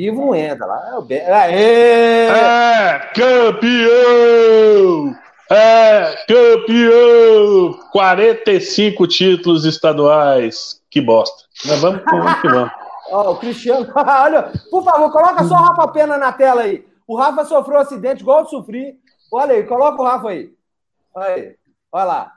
Ivo entra lá. É, o Be... Aê! É campeão! É campeão! 45 títulos estaduais. Que bosta. Mas vamos, vamos que vamos. Ó, o Cristiano, olha, por favor, coloca só o Rafa Pena na tela aí. O Rafa sofreu um acidente igual eu sofri. Olha aí, coloca o Rafa aí. Olha aí, olha lá.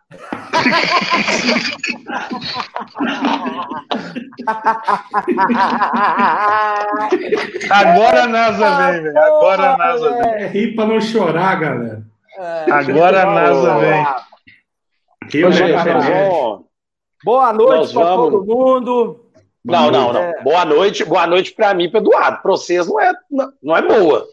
Agora a NASA vem, velho. Agora a NASA vem. É rir pra não chorar, galera. É, Agora a NASA vem. Rio é vamos- Boa noite para vamos- todo mundo. Não, não, não. É. Boa noite, boa noite pra mim, e pro Eduardo. Pra vocês não é, não, é boa.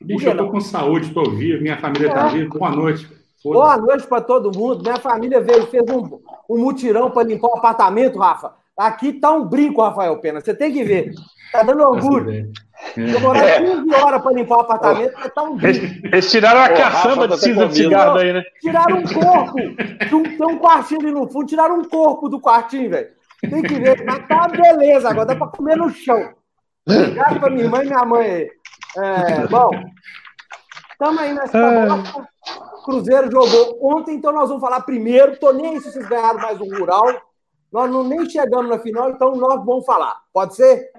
Bicho, eu tô com saúde pra ouvir, minha família tá viva. Boa noite. Boa noite para todo mundo. Minha família veio, fez um, um mutirão para limpar o apartamento, Rafa. Aqui tá um brinco, Rafael Pena. Você tem que ver. Tá dando orgulho. Demoraram 15 horas para limpar o apartamento, mas tá um brinco. Eles, tiraram a Ô, Rafa, caçamba tá de cinza de cigarro daí, né? Tiraram um corpo. Tem um- quartinho ali no fundo, tiraram um corpo do quartinho, velho. Tem que ver. Mas tá beleza agora, dá para comer no chão. Obrigado para minha irmã e minha mãe aí. É, bom, estamos aí nessa bosta. Cruzeiro jogou ontem, então nós vamos falar primeiro. Tô nem aí se vocês ganharam mais um rural. Nós não nem chegamos na final, então nós vamos falar. Pode ser?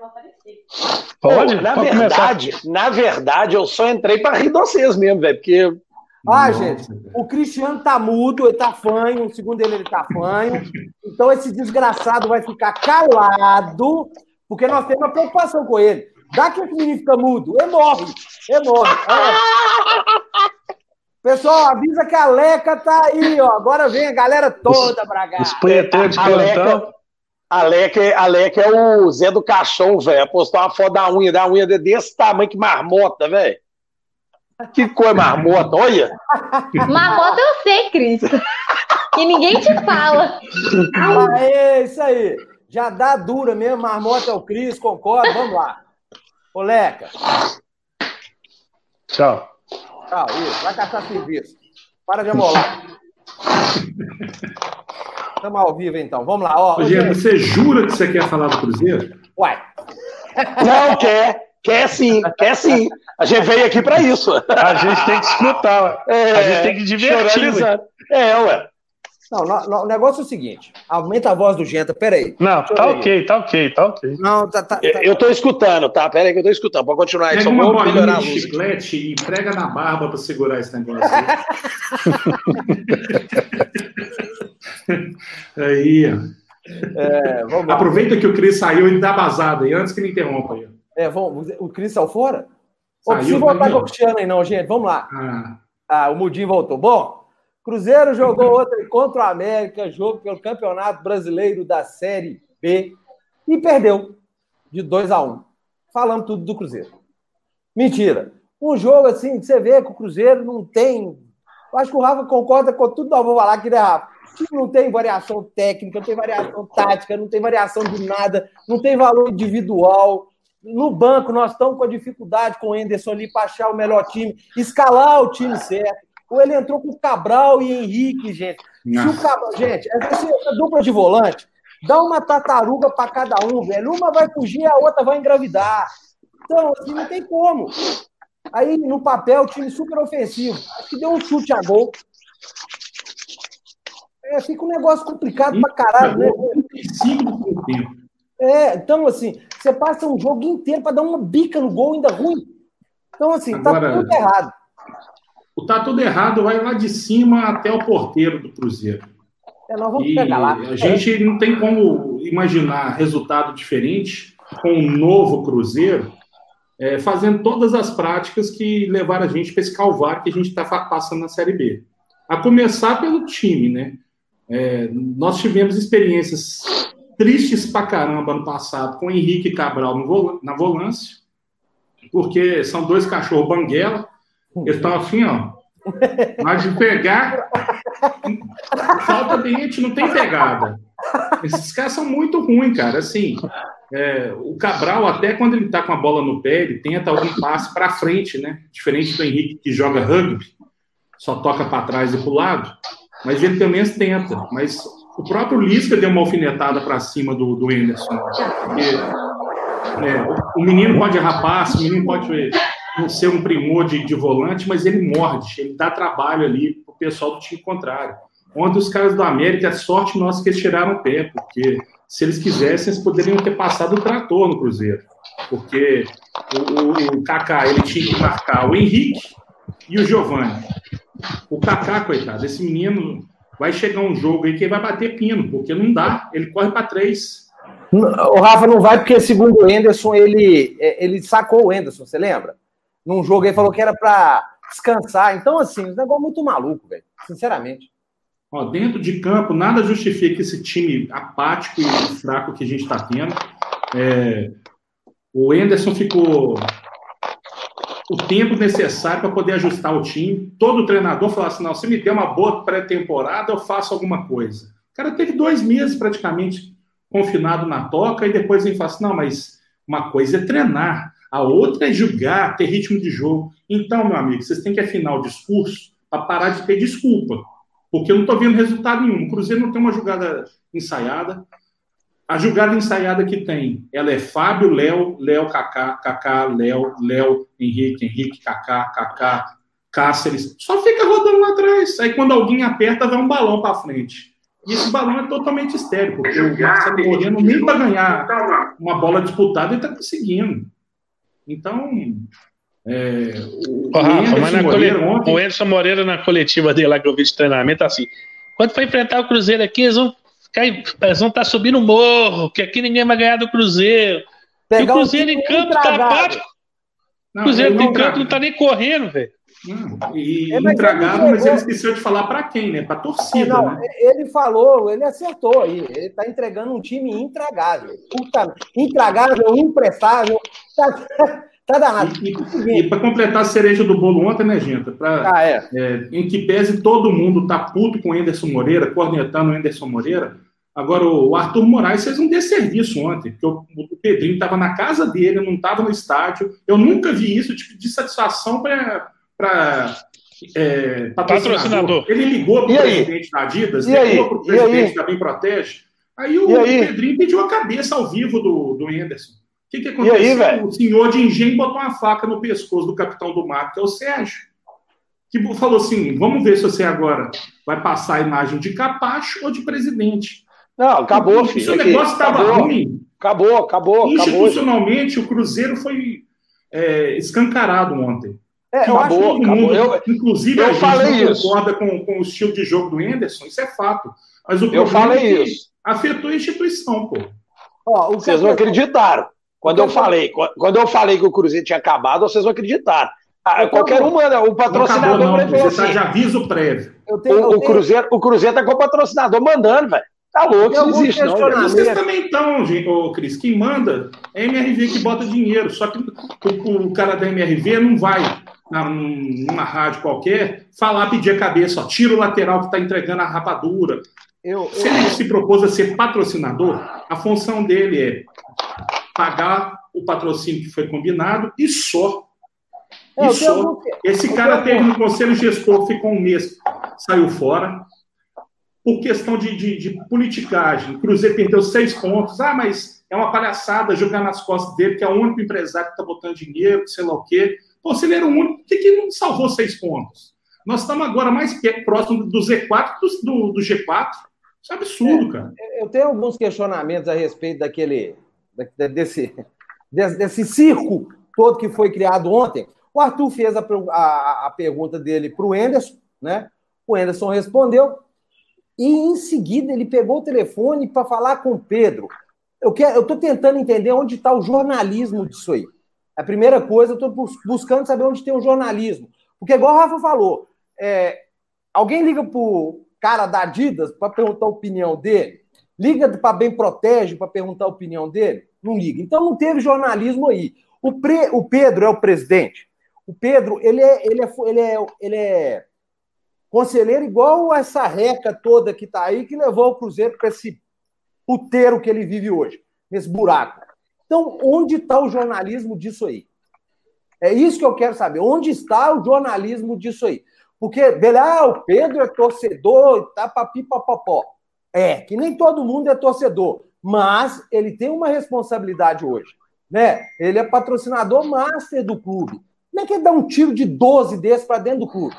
Pode? Na Pode começar. verdade, na verdade, eu só entrei pra rir de vocês mesmo, velho. Porque Ah, Nossa, gente, o Cristiano tá mudo, ele tá fanho, segundo ele, ele tá fanho. Então esse desgraçado vai ficar calado, porque nós temos uma preocupação com ele. Dá que esse menino fica mudo, ele morre, ele morre. É. Pessoal, avisa que a Leca tá aí, ó. Agora vem a galera toda pra cá. Os punheteiros de plantão. A Leca, a Leca é o Zé do Caixão, velho. Postou uma foto da unha, da unha desse tamanho que marmota, velho. Que coisa marmota, olha. Marmota eu sei, Cris. Que ninguém te fala. Aê, isso aí. Já dá dura mesmo, marmota é o Cris, concordo, vamos lá. Ô, Leca, Tchau. Tchau, isso, vai caçar serviço. Para de amolar. Estamos ao vivo, então. Vamos lá, ó. Jean, você jura que você quer falar do Cruzeiro? Uai, Não, quer. Quer sim, quer sim. A gente veio aqui pra isso. A gente tem que escutar. ué. É, A gente tem que divertir. É, ué. Não, no- no- o negócio é o seguinte. Aumenta a voz do Genta, peraí. Não, tá ok, tá ok, tá ok. Não, tá, tá, tá- Eu, eu tô escutando, tá? Pera aí que eu tô escutando. Pode continuar aí, só uma vou melhorar a de luz. chiclete e prega na barba pra segurar esse negócio. aí, ó. é, vamos. Aproveita que o Cris saiu e dá vazada aí, antes que me interrompa aí. É, vamos, o Cris saiu fora? Não precisa voltar com o aí. Cristiano aí, não, gente. Vamos lá. Ah, Ah, o Mudinho voltou. Bom, Cruzeiro jogou outra contra o América, jogo pelo Campeonato Brasileiro da Série B e perdeu de 2 a 1 um. Falando tudo do Cruzeiro. Mentira. Um jogo assim, que você vê que o Cruzeiro não tem. Eu acho que o Rafa concorda com tudo que eu vou falar aqui, né, Rafa? O time não tem variação técnica, não tem variação tática, não tem variação de nada, não tem valor individual. No banco, nós estamos com a dificuldade com o Enderson ali para achar o melhor time, escalar o time certo. Ou ele entrou com o Cabral e Henrique, gente. Se o Cabral, gente, essa, dupla de volante, dá uma tartaruga para cada um, velho. Uma vai fugir, a outra vai engravidar. Então, assim, não tem como. Aí, no papel, o time super ofensivo. Acho que deu um chute a gol. É, fica um negócio complicado pra caralho, né? 35 do primeiro tempo. É, então, assim, você passa um jogo inteiro para dar uma bica no gol ainda ruim. Então, assim, Agora- tá tudo errado. O tá tudo errado vai lá de cima até o porteiro do Cruzeiro. É, nós vamos E pegar lá. a gente não tem como imaginar resultado diferente com um novo Cruzeiro, é, fazendo todas as práticas que levaram a gente para esse calvário que a gente está passando na Série B. A começar pelo time, né? É, nós tivemos experiências tristes pra caramba ano passado com o Henrique Cabral no vola- na volância, porque são dois cachorros banguela, eles estão assim, ó. Mas de pegar, falta dente, não tem pegada. Esses caras são muito ruins, cara. Assim, é, o Cabral, até quando ele tá com a bola no pé, ele tenta algum passe para frente, né? Diferente do Henrique que joga rugby, só toca para trás e para o lado. Mas ele menos tenta. Mas o próprio Lisca deu uma alfinetada para cima do, do Anderson. Porque, é, o menino pode errar passe, o menino pode não ser um primor de, de volante, mas ele morde, ele dá trabalho ali pro pessoal do time contrário. Ontem os caras do América, a sorte nossa que eles tiraram o pé, porque se eles quisessem, eles poderiam ter passado o trator no Cruzeiro. Porque o, o, o Kaká, ele tinha que marcar o Henrique e o Giovani. O Kaká, coitado, esse menino vai chegar um jogo aí que ele vai bater pino, porque não dá, ele corre para três. O Rafa não vai porque, segundo o Enderson, ele, é, ele sacou o Enderson, você lembra? Num jogo ele falou que era para descansar. Então, assim, o negócio muito maluco, velho. Sinceramente. Ó, dentro de campo, nada justifica esse time apático e fraco que a gente está tendo. É, o Enderson ficou o tempo necessário para poder ajustar o time. Todo treinador falou assim: não, se me der uma boa pré-temporada, eu faço alguma coisa. O cara teve dois meses praticamente confinado na toca e depois ele fala assim: não, mas uma coisa é treinar, a outra é julgar, ter ritmo de jogo. Então, meu amigo, vocês têm que afinar o discurso para parar de ter desculpa. Porque eu não estou vendo resultado nenhum. O Cruzeiro não tem uma jogada ensaiada. A jogada ensaiada que tem, ela é Fábio, Léo, Léo, Kaká, Kaká, Léo, Léo, Henrique, Henrique, Kaká, Kaká, Cáceres. Só fica rodando lá atrás. Aí quando alguém aperta, vai um balão para frente. E esse balão é totalmente estéreo, porque o Marcelo Moreno nem para ganhar uma bola disputada ele está conseguindo. Então, é, o, Rafa, mas na Moreira, ontem... o Edson Moreira na coletiva dele lá que eu vi de treinamento, assim, quando for enfrentar o Cruzeiro aqui, eles vão eles vão estar tá subindo o morro, que aqui ninguém vai ganhar do Cruzeiro. Pegar e o Cruzeiro em campo tá apático. O Cruzeiro em campo não tá nem correndo, velho. E é, intragável, mas ele esqueceu de falar para quem, né? Para torcida. Não, né? Ele falou, ele acertou aí. Ele está entregando um time intragável. Puta, intragável, imprestável. Tá, tá danado. E, e, e para completar a cereja do bolo ontem, né, gente? Pra, ah, é. É, em que pese todo mundo tá puto com o Anderson Moreira, cornetando o Anderson Moreira. Agora, o Arthur Moraes fez um desserviço ontem, porque o, o Pedrinho estava na casa dele, não estava no estádio. Eu nunca vi isso, tipo de satisfação para para é, patrocinador. patrocinador. Ele ligou para o presidente da Adidas, e ligou para o presidente da Bem Protege. Aí o aí? Pedrinho pediu a cabeça ao vivo do, do Anderson. O que, que aconteceu? Aí, o senhor de engenho botou uma faca no pescoço do capitão do mar, que é o Sérgio. Que falou assim: vamos ver se você agora vai passar a imagem de capacho ou de presidente. Não, acabou, filho. Se o negócio estava ruim. Acabou, acabou. Institucionalmente, acabou. o Cruzeiro foi é, escancarado ontem. É, acabou, acabou. Eu, inclusive, eu a falei gente não isso. concorda com, com o estilo de jogo do Henderson, isso é fato. Mas o eu falei é isso. afetou a instituição, pô. Ó, vocês não acreditaram. Quando eu falei, quando eu falei que o Cruzeiro tinha acabado, vocês não acreditaram. Ah, qualquer um manda, o patrocinador não acabou, não, você assim, de aviso prévio. Tenho, o, o, Cruzeiro, o Cruzeiro tá com o patrocinador mandando, velho. Tá louco, isso não existe, não. Vocês também estão, ô, Cris. Quem manda é a MRV que bota dinheiro. Só que o, o cara da MRV não vai na, numa rádio qualquer, falar, pedir a cabeça, ó, tira o lateral que está entregando a rapadura. Eu, se ele se propôs a ser patrocinador, a função dele é pagar o patrocínio que foi combinado e só. É, e só. Esse cara teve no conselho gestor, ficou um mês, saiu fora. Por questão de, de, de politicagem. O Cruzeiro perdeu seis pontos. Ah, mas é uma palhaçada jogar nas costas dele, que é o único empresário que está botando dinheiro, sei lá o quê. Pô, se ele era o único, por que, que não salvou seis pontos? Nós estamos agora mais próximo do Z4 do, do G4. Isso é absurdo, é, cara. Eu tenho alguns questionamentos a respeito daquele. desse, desse, desse circo todo que foi criado ontem. O Arthur fez a, a, a pergunta dele para o Enderson, né? O Enderson respondeu. E em seguida ele pegou o telefone para falar com o Pedro. Eu estou tentando entender onde está o jornalismo disso aí. A primeira coisa, eu estou buscando saber onde tem o jornalismo. Porque, igual o Rafa falou, é, alguém liga para o cara da Adidas para perguntar a opinião dele? Liga para Bem Protege para perguntar a opinião dele? Não liga. Então não teve jornalismo aí. O, pre, o Pedro é o presidente. O Pedro, ele é, ele é, ele é, ele é conselheiro igual essa reca toda que está aí, que levou o Cruzeiro para esse puteiro que ele vive hoje, nesse buraco. Então, onde está o jornalismo disso aí? É isso que eu quero saber. Onde está o jornalismo disso aí? Porque, beleza, ah, o Pedro é torcedor, tá papi papapó. É, que nem todo mundo é torcedor, mas ele tem uma responsabilidade hoje. Né? Ele é patrocinador master do clube. Como é que ele dá um tiro de 12 desses para dentro do clube?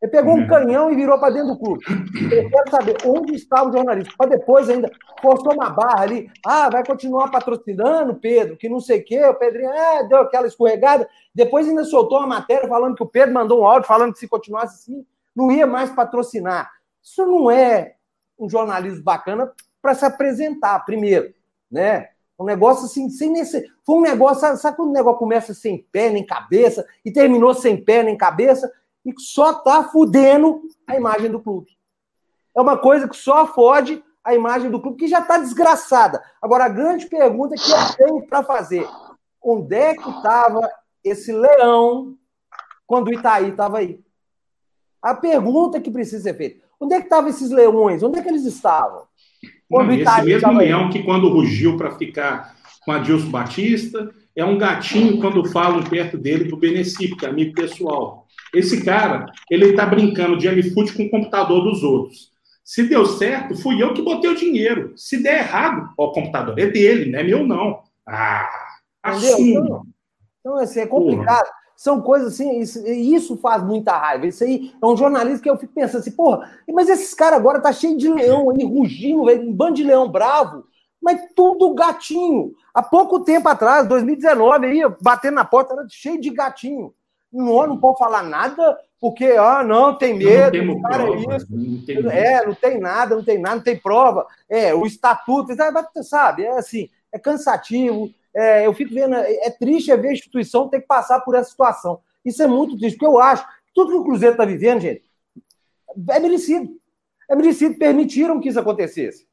Ele pegou um uhum. canhão e virou para dentro do clube. Eu quero saber onde está o jornalista. Para depois ainda forçou uma barra ali. Ah, vai continuar patrocinando, Pedro, que não sei o quê. O Pedrinho é, deu aquela escorregada. Depois ainda soltou uma matéria falando que o Pedro mandou um áudio falando que se continuasse assim, não ia mais patrocinar. Isso não é um jornalismo bacana para se apresentar, primeiro. Né? Um negócio assim, sem nesse... Foi um negócio, sabe, sabe quando o negócio começa sem pé nem cabeça e terminou sem pé nem cabeça? E só está fudendo a imagem do clube. É uma coisa que só fode a imagem do clube, que já está desgraçada. Agora, a grande pergunta que eu tenho para fazer: onde é que estava esse leão quando o Itaí estava aí? A pergunta que precisa ser feita: onde é que estavam esses leões? Onde é que eles estavam? Não, esse mesmo leão aí? que, quando rugiu para ficar com a Dilson Batista, é um gatinho quando falam perto dele do Beneci, que é amigo pessoal. Esse cara, ele tá brincando de iFood com o computador dos outros. Se deu certo, fui eu que botei o dinheiro. Se der errado, ó, o computador é dele, não é meu, não. Ah, assim. Então, então, assim, é complicado. Porra. São coisas assim, isso, isso, faz muita raiva. Isso aí é um jornalista que eu fico pensando assim, porra, mas esses caras agora tá cheio de leão aí, rugindo, um bando de leão bravo, mas tudo gatinho. Há pouco tempo atrás, 2019, aí, batendo na porta, era cheio de gatinho. Não, não pode falar nada, porque, ah, não, tem medo, não cara, prova, é isso. Não tem é, não tem nada, não tem nada, não tem prova. É, o estatuto, sabe? É assim, é cansativo. É, eu fico vendo, é, é triste ver a instituição ter que passar por essa situação. Isso é muito triste, porque eu acho que tudo que o Cruzeiro está vivendo, gente, é merecido. É merecido, permitiram que isso acontecesse.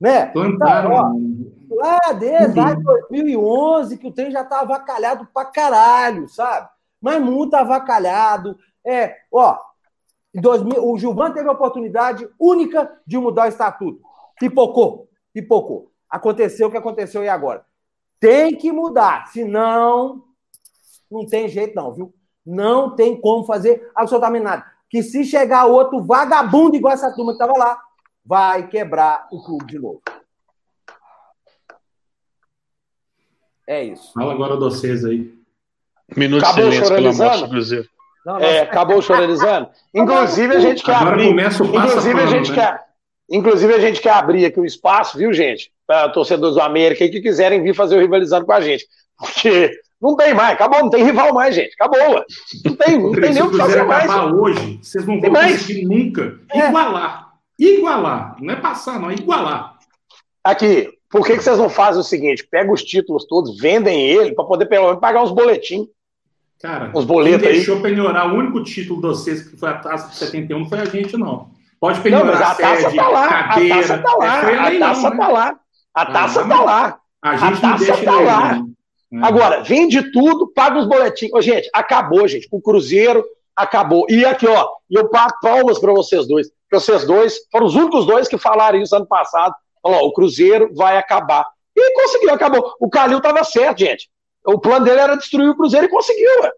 Né? Plantaram. Então, ó, lá desde lá 2011, que o trem já estava tá avacalhado pra caralho, sabe? Mas muito avacalhado. É, ó, 2000, o Gilvan teve a oportunidade única de mudar o estatuto. Pipocou, pipocou. Aconteceu o que aconteceu e agora. Tem que mudar, senão não tem jeito não, viu? Não tem como fazer absolutamente nada. Que se chegar outro vagabundo igual essa turma que estava lá, vai quebrar o clube de novo. É isso. Fala agora de vocês aí. Minuto acabou de silêncio pela morte do Cruzeiro. Não, é, acabou choralizando. Inclusive, a gente quer Agora abrir. Começa o inclusive, a gente né? quer. Inclusive, a gente quer abrir aqui o espaço, viu, gente? Para torcedores do América que quiserem vir fazer o rivalizando com a gente. Porque não tem mais, acabou, não tem rival mais, gente. Acabou. Não tem, não tem nem o que fazer mais. hoje, vocês não vão conseguir nunca é. igualar. Igualar. Não é passar, não, é igualar. Aqui, por que, que vocês não fazem o seguinte? Pega os títulos todos, vendem ele, para poder pelo menos pagar uns boletins. Cara, os boletos quem deixou aí. penhorar o único título de vocês que foi a taça de 71 não foi a gente, não. Pode penhorar não, a, a taça sede, tá lá, cadeira. A taça tá lá, é, a taça não, tá né? lá. A taça ah, tá lá. A gente a taça tá lá. Né? Agora, vende tudo, paga os boletins. Ô, gente, acabou, gente. O Cruzeiro acabou. E aqui, ó, e eu pago palmas para vocês dois. Porque vocês dois foram os únicos dois que falaram isso ano passado. Falou, o Cruzeiro vai acabar. E conseguiu, acabou. O Calil tava certo, gente. O plano dele era destruir o Cruzeiro e conseguiu, ué.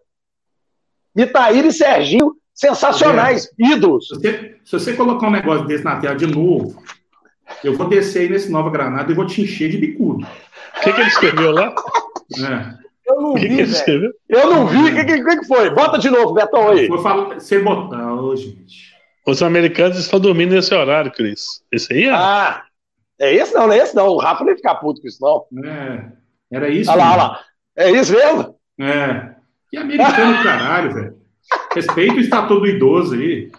Itaíra e Serginho, sensacionais, ídolos. Se você, se você, colocar um negócio desse na tela de novo, eu vou descer aí nesse Nova Granada e vou te encher de bicudo. O que, que ele escreveu lá? É. Eu não que vi, que Eu não vi. O que, que, que, foi? Bota de novo, Betão aí. Foi falar, sem botar, ô, gente. Os americanos estão dormindo nesse horário, Cris. Esse aí é? Ah, é esse não, não é esse não. O Rafa não ia ficar puto com isso, não. É, era isso. Olha lá, olha lá. É isso mesmo? É. Que americano caralho, velho. Respeita o estatuto do idoso aí.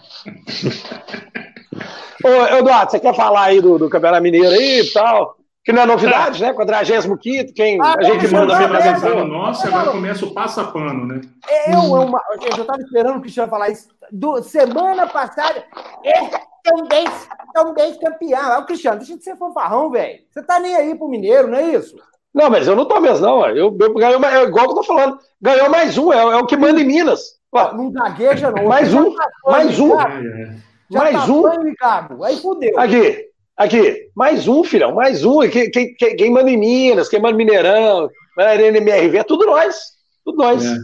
Ô, Eduardo, você quer falar aí do, do Campeonato Mineiro aí e tal? Que não é novidade, né? 45 quem ah, a gente manda ver pra Nossa, agora começa o passa-pano, né? Eu, eu, uma, eu tava esperando o Cristiano falar isso. Do, semana passada, é também, também campeão. É o Cristiano, deixa de ser fanfarrão, velho. Você tá nem aí pro Mineiro, não é isso? Não, mas eu não tô mesmo, não. Eu, eu ganhou, é igual que eu tô falando. Ganhou mais um, é, é o que manda em Minas. não gagueja, não. Mais um, tá mais um. mais tá um. Ricardo. Aí fudeu. Aqui, aqui. Mais um, filhão, mais um. Quem, quem, quem manda em Minas, quem manda em Mineirão, NMRV, é tudo nós. Tudo nós. É.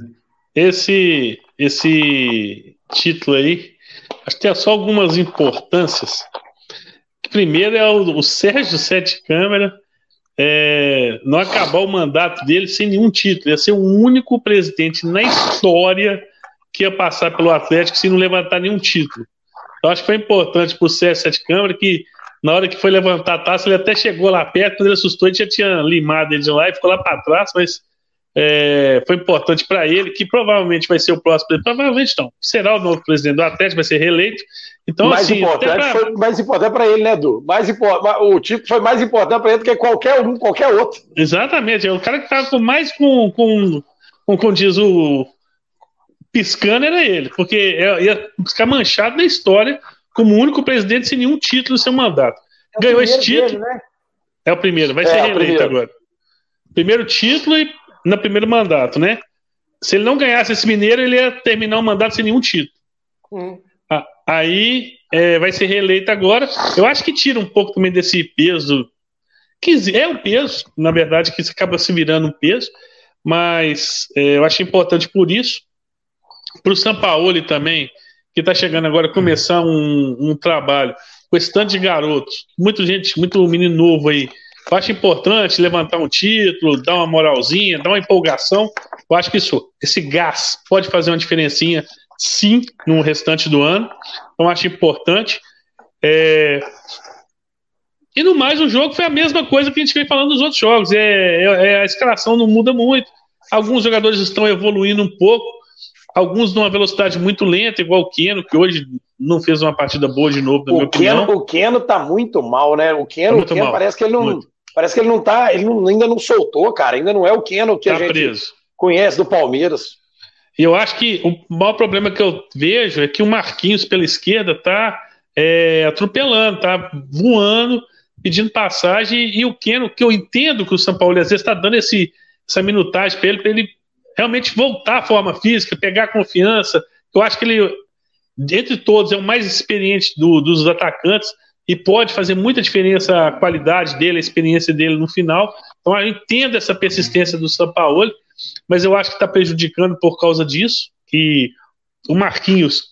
Esse, esse título aí, acho que tem só algumas importâncias. Primeiro é o, o Sérgio Sete Câmara é, não acabar o mandato dele sem nenhum título. Ia ser o único presidente na história que ia passar pelo Atlético sem não levantar nenhum título. Eu acho que foi importante para o CS7 Câmara que, na hora que foi levantar a taça, ele até chegou lá perto, quando ele assustou, ele já tinha limado ele de lá e ficou lá para trás, mas é, foi importante para ele, que provavelmente vai ser o próximo presidente. Provavelmente não, será o novo presidente do Atlético, vai ser reeleito. Então, mais assim, importante pra... foi mais importante para ele, né, Edu? Mais import... O tipo foi mais importante para ele do que qualquer um, qualquer outro. Exatamente, é o cara que estava com mais com, com, com, com diz o piscando era ele, porque ia ficar manchado na história como o único presidente sem nenhum título no seu mandato. É Ganhou esse título. Dele, né? É o primeiro, vai é, ser reeleito agora. Primeiro título e no primeiro mandato, né? Se ele não ganhasse esse mineiro, ele ia terminar o mandato sem nenhum título. Hum. Ah, aí é, vai ser reeleito agora. Eu acho que tira um pouco também desse peso, que é um peso, na verdade, que acaba se virando um peso, mas é, eu acho importante por isso. Para o Sampaoli também, que está chegando agora a começar um, um trabalho com esse tanto de garotos, muita gente, muito menino novo aí, eu acho importante levantar um título, dar uma moralzinha, dar uma empolgação. Eu acho que isso, esse gás pode fazer uma diferencinha, sim, no restante do ano. Então, acho importante. É... E no mais, o jogo foi a mesma coisa que a gente vem falando nos outros jogos. É, é, é a escalação não muda muito. Alguns jogadores estão evoluindo um pouco, alguns numa velocidade muito lenta, igual o Keno, que hoje não fez uma partida boa de novo, na o minha Keno, opinião. O Keno tá muito mal, né? O Keno, tá o Keno parece que ele não. Muito. Parece que ele não tá, ele não, ainda não soltou, cara. Ainda não é o Keno que tá a gente preso. conhece do Palmeiras. E eu acho que o maior problema que eu vejo é que o Marquinhos pela esquerda tá é, atropelando, tá voando, pedindo passagem, e o Keno, que eu entendo que o São Paulo às vezes está dando esse, essa minutagem para ele, para ele realmente voltar à forma física, pegar confiança. Eu acho que ele, entre todos, é o mais experiente do, dos atacantes e pode fazer muita diferença a qualidade dele, a experiência dele no final. Então eu entendo essa persistência do São Paulo, mas eu acho que está prejudicando por causa disso, que o Marquinhos,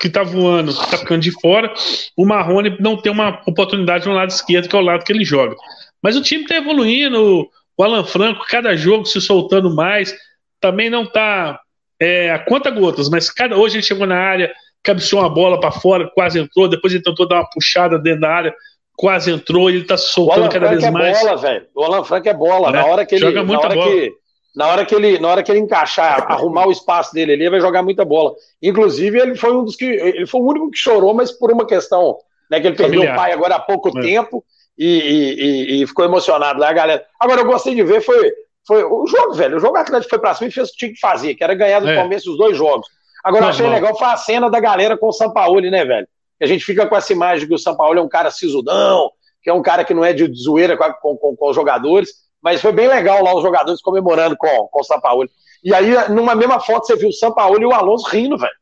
que está voando, está ficando de fora, o Marrone não tem uma oportunidade no lado esquerdo, que é o lado que ele joga. Mas o time está evoluindo, o Alan Franco, cada jogo se soltando mais, também não está é, a conta gotas, mas cada hoje ele chegou na área, cabeceou uma bola para fora, quase entrou, depois ele tentou dar uma puxada dentro da área, quase entrou, ele tá soltando cada vez é mais. Bola, velho. O Alan Franco é bola. É, na hora que ele, joga muita na hora bola. Que, na hora que ele, na hora que ele encaixar, arrumar o espaço dele ali, ele vai jogar muita bola. Inclusive, ele foi um dos que ele foi o único que chorou, mas por uma questão, né, que ele perdeu Familiar. o pai agora há pouco é. tempo e, e, e, ficou emocionado lá, galera. Agora eu gostei de ver foi foi o jogo, velho. O jogo Atlético foi pra cima e fez o que tinha que fazer, que era ganhar do é. Palmeiras os dois jogos. Agora, eu achei legal foi a cena da galera com o Sampaoli, né, velho? A gente fica com essa imagem que o Sampaoli é um cara sisudão, que é um cara que não é de zoeira com, com, com os jogadores, mas foi bem legal lá os jogadores comemorando com, com o Sampaoli. E aí, numa mesma foto, você viu o Sampaoli e o Alonso rindo, velho.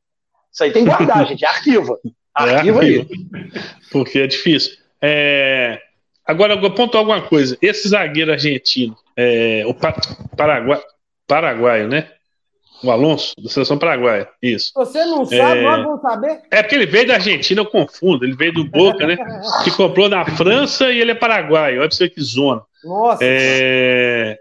Isso aí tem que guardar, gente. Arquiva. Arquiva é, aí. Porque é difícil. É... Agora, eu ponto alguma coisa. Esse zagueiro argentino, é... o Paraguai, paraguaio, né? O Alonso, da seleção paraguaia. Isso. Você não sabe, é... nós vamos saber. É porque ele veio da Argentina, eu confundo. Ele veio do Boca, né? que comprou na França e ele é paraguaio. Olha pra você que zona. Nossa. É...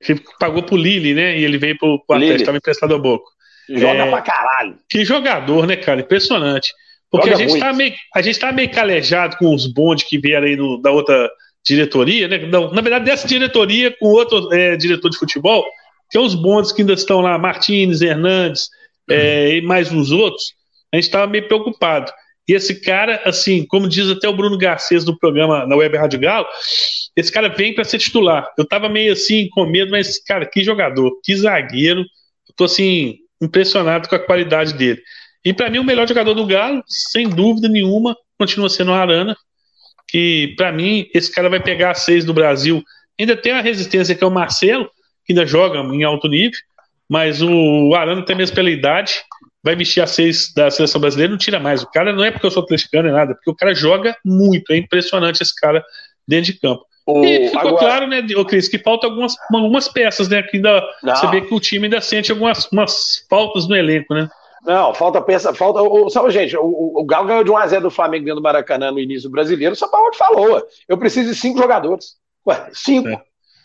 Ele pagou pro Lille, né? E ele veio pro, pro Atlético, estava emprestado ao Boca. Joga é... pra caralho. Que jogador, né, cara? Impressionante. Porque a gente, tá meio, a gente tá meio calejado com os bondes que vieram aí no, da outra diretoria, né? Não, na verdade, dessa diretoria com outro é, diretor de futebol, tem os bondes que ainda estão lá, Martins, Hernandes é, e mais uns outros, a gente estava meio preocupado. E esse cara, assim, como diz até o Bruno Garcês no programa na Web Rádio Galo, esse cara vem para ser titular. Eu estava meio assim com medo, mas, cara, que jogador, que zagueiro. Eu tô assim, impressionado com a qualidade dele. E para mim, o melhor jogador do Galo, sem dúvida nenhuma, continua sendo o Arana. Que para mim, esse cara vai pegar a seis do Brasil. Ainda tem a resistência que é o Marcelo, que ainda joga em alto nível, mas o Arana, até mesmo pela idade, vai vestir a seis da seleção brasileira, não tira mais. O cara não é porque eu sou atleticano, é nada, porque o cara joga muito, é impressionante esse cara dentro de campo. O, e ficou agora... claro, né, Cris, que falta algumas, algumas peças, né? Que ainda, você vê que o time ainda sente algumas umas faltas no elenco, né? Não, falta peça, falta. O, sabe, gente, o, o Galo ganhou de 1x0 do Flamengo dentro do Maracanã no início do brasileiro. O São Paulo falou: eu preciso de cinco jogadores. Ué, cinco. É.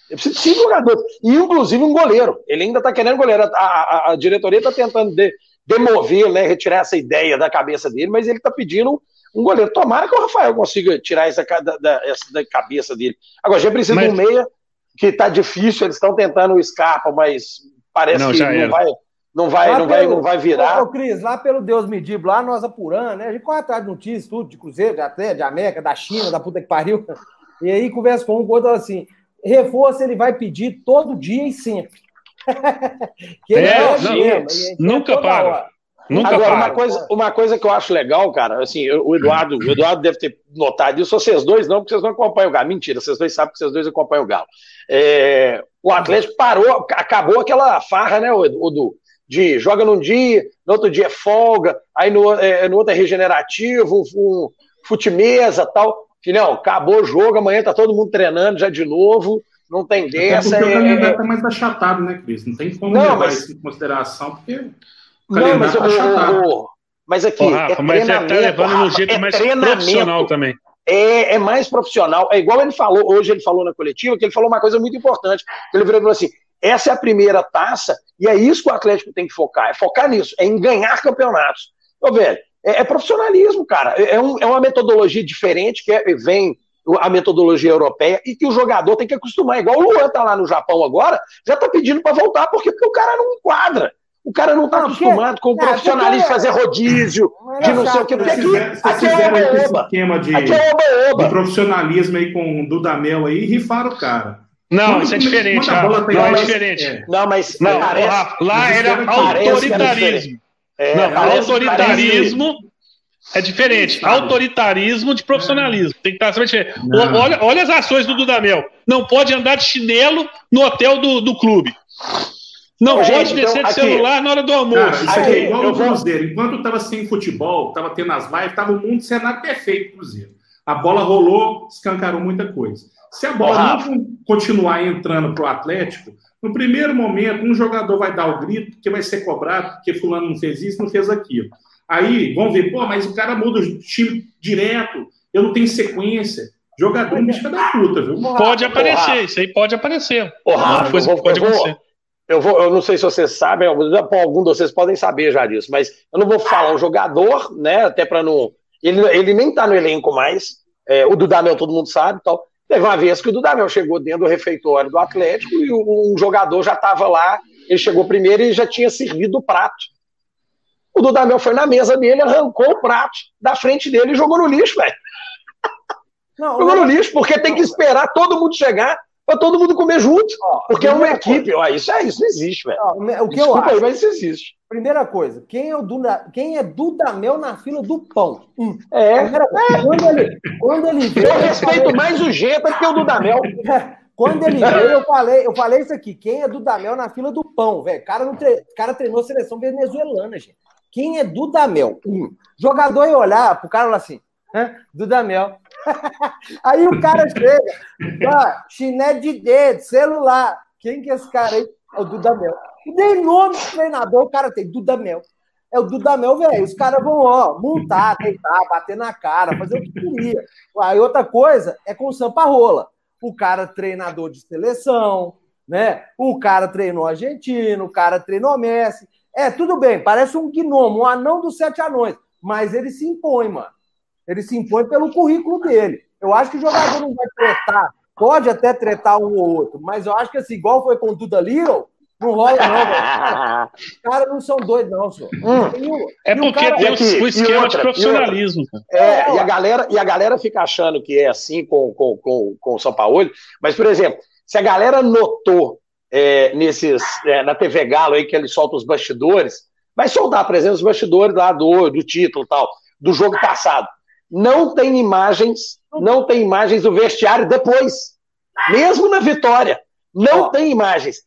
Eu preciso de cinco jogadores. E, inclusive, um goleiro. Ele ainda está querendo goleiro. A, a, a diretoria está tentando de, demover, né, retirar essa ideia da cabeça dele, mas ele está pedindo um goleiro. Tomara que o Rafael consiga tirar essa da, da, essa da cabeça dele. Agora, já precisa mas... de um meia, que está difícil, eles estão tentando o Scarpa, mas parece não, que não vai, não vai, não vai, não vai virar. Ô, Cris, lá pelo Deus medido, lá nós apurando, né? A gente corre atrás de notícias, tudo, de Cruzeiro, de Atlético, de América, da China, da puta que pariu. E aí conversa com um, com outro assim, reforço ele vai pedir todo dia e sempre. é, não, mesmo, nunca para. Hora. Nunca Agora, uma coisa, uma coisa que eu acho legal, cara, assim, o Eduardo, o Eduardo deve ter notado isso, vocês dois não, porque vocês não acompanham o Galo. Mentira, vocês dois sabem que vocês dois acompanham o Galo. É, o Atlético parou, acabou aquela farra, né, do de joga num dia, no outro dia é folga, aí no, é, no outro é regenerativo, um, fute-mesa tal. Filhão, acabou o jogo, amanhã tá todo mundo treinando já de novo, não tem dessa. Até porque é, o calendário tá mais achatado, né, Cris? Não tem como não, levar mas... isso em consideração, porque não, mas, o, mas aqui. Rafa, é mas você tá levando no jeito é mais profissional também. É, é, mais profissional. É igual ele falou, hoje ele falou na coletiva, que ele falou uma coisa muito importante. Ele virou e falou assim: essa é a primeira taça, e é isso que o Atlético tem que focar. É focar nisso, é em ganhar campeonatos. Ô, velho, é, é profissionalismo, cara. É, é, um, é uma metodologia diferente que é, vem a metodologia europeia e que o jogador tem que acostumar. Igual o Luan tá lá no Japão agora, já tá pedindo para voltar porque, porque o cara não enquadra. O cara não está acostumado com o profissionalismo fazer rodízio, de não sei o que. Porque aqui, aqui é oba-oba. esquema de, aqui é oba-oba. de profissionalismo aí com o Dudamel aí, rifaram o cara. Não, isso é diferente. Não, é diferente. É. Não, mas não, parece, lá era autoritarismo. É, não, autoritarismo é diferente. Autoritarismo de profissionalismo. Tem que estar diferente. Olha, olha as ações do Dudamel. Não pode andar de chinelo no hotel do, do clube. Não é, pode descer então, de celular na hora do almoço. Cara, isso aqui é igual o Cruzeiro. Enquanto estava sem futebol, estava tendo as lives, estava o mundo cenário perfeito Cruzeiro. A bola rolou, escancarou muita coisa. Se a bola não continuar entrando para o Atlético, no primeiro momento, um jogador vai dar o grito, que vai ser cobrado, porque fulano não fez isso, não fez aquilo. Aí vão ver, pô, mas o cara muda o time direto, eu não tenho sequência. Jogador é bicha da puta, viu? Pode aparecer, isso aí pode aparecer. Porra, coisa pode acontecer eu, vou, eu não sei se vocês sabem, algum de vocês podem saber já disso, mas eu não vou falar o jogador, né? Até para não. Ele, ele nem tá no elenco mais. É, o Dudamel todo mundo sabe tal. Teve uma vez que o Dudamel chegou dentro do refeitório do Atlético e um jogador já estava lá, ele chegou primeiro e já tinha servido o prato. O Dudamel foi na mesa dele, arrancou o prato da frente dele e jogou no lixo, velho. Jogou no lixo, porque tem que esperar todo mundo chegar para todo mundo comer junto. Ó, porque é uma equipe. Ó, isso, é, isso não existe, velho. O que Desculpa eu acho, aí, mas isso existe. Primeira coisa, quem é, o Duda, quem é Dudamel na fila do pão? Hum. É. Primeira, quando, ele, quando ele veio. Eu respeito falei... mais o Geta que o Dudamel. Quando ele veio, eu falei, eu falei isso aqui. Quem é Dudamel na fila do pão, velho? O cara, tre... cara treinou a seleção venezuelana, gente. Quem é Dudamel? Um. Jogador ia olhar pro cara e falar assim: Dudamel. aí o cara chega, ah, chiné de dedo, celular. Quem que é esse cara aí? É o Dudamel. Nem nome do treinador o cara tem, Dudamel. É o Dudamel, velho. Os caras vão, ó, montar, deitar, bater na cara, fazer o que queria. Aí outra coisa é com o Samparola. O cara treinador de seleção, né? O cara treinou argentino, o cara treinou Messi. É, tudo bem, parece um gnomo, um anão dos sete anões, mas ele se impõe, mano. Ele se impõe pelo currículo dele. Eu acho que o jogador não vai tretar. Pode até tretar um ou outro, mas eu acho que assim, igual foi com o Duda Little, não rola, não, velho. Os caras não são doidos, não, senhor. Hum. É porque cara... tem aqui, o esquema outra, de profissionalismo. E é, e a, galera, e a galera fica achando que é assim com, com, com, com o São Paulo, mas, por exemplo, se a galera notou é, nesses, é, na TV Galo aí que ele solta os bastidores, vai soltar, por exemplo, os bastidores lá do, do título tal, do jogo passado não tem imagens, não tem imagens do vestiário depois. Mesmo na vitória, não tem imagens.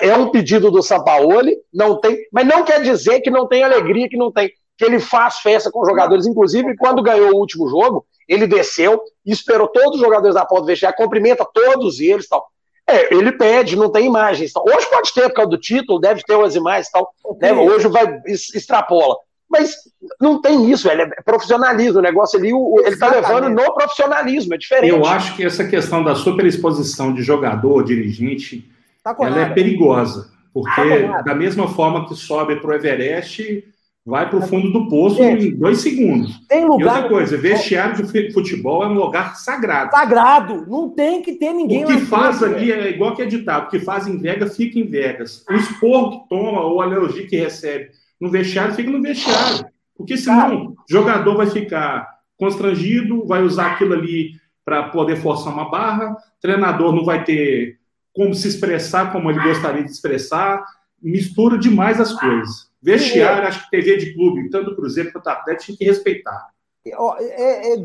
É um pedido do Sampaoli, não tem, mas não quer dizer que não tem alegria, que não tem, que ele faz festa com os jogadores. Inclusive, quando ganhou o último jogo, ele desceu e esperou todos os jogadores da porta do vestiário, cumprimenta todos eles tal. É, ele pede, não tem imagens. Tal. Hoje pode ter, por causa do título, deve ter umas imagens tal. Né? Hoje vai extrapola. Mas não tem isso, velho. É profissionalismo. O negócio ali, ele está levando no profissionalismo, é diferente. Eu acho que essa questão da superexposição de jogador, dirigente, tá ela é perigosa. Porque, tá da mesma forma que sobe para o Everest, vai para o fundo do poço Gente, em dois segundos. Tem lugar. E outra coisa, vestiário de futebol é um lugar sagrado. Sagrado. Não tem que ter ninguém O que faz aqui é igual que é ditado: o que faz em Vegas, fica em Vegas. O esporro que toma ou a alergia que recebe no vestiário, fica no vestiário. Porque senão o jogador vai ficar constrangido, vai usar aquilo ali para poder forçar uma barra, treinador não vai ter como se expressar como ele gostaria de expressar, mistura demais as coisas. Vestiário, acho que TV de clube, tanto Cruzeiro quanto Atlético, tem que respeitar. É, é, é,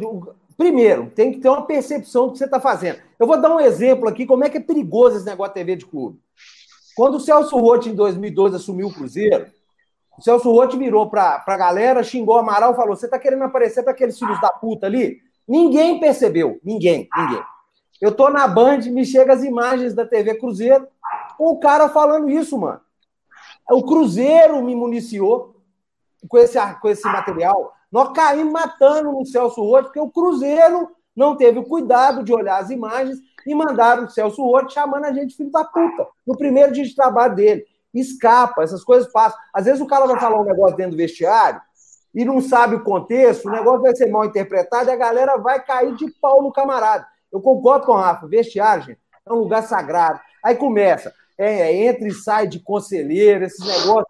primeiro, tem que ter uma percepção do que você está fazendo. Eu vou dar um exemplo aqui, como é que é perigoso esse negócio de TV de clube. Quando o Celso Rotti, em 2002, assumiu o Cruzeiro, o Celso Rotti virou para a galera, xingou o Amaral, falou: Você está querendo aparecer para aqueles filhos da puta ali? Ninguém percebeu. Ninguém, ninguém. Eu tô na Band, me chega as imagens da TV Cruzeiro, com o cara falando isso, mano. O Cruzeiro me municiou com esse, com esse material. Nós caímos matando no Celso Rotti, porque o Cruzeiro não teve o cuidado de olhar as imagens e mandaram o Celso Rotti chamando a gente filho da puta, no primeiro dia de trabalho dele. Escapa, essas coisas passam. Às vezes o cara vai falar um negócio dentro do vestiário e não sabe o contexto, o negócio vai ser mal interpretado e a galera vai cair de pau no camarada. Eu concordo com o Rafa, vestiário, gente, é um lugar sagrado. Aí começa, é, entra e sai de conselheiro, esses negócios.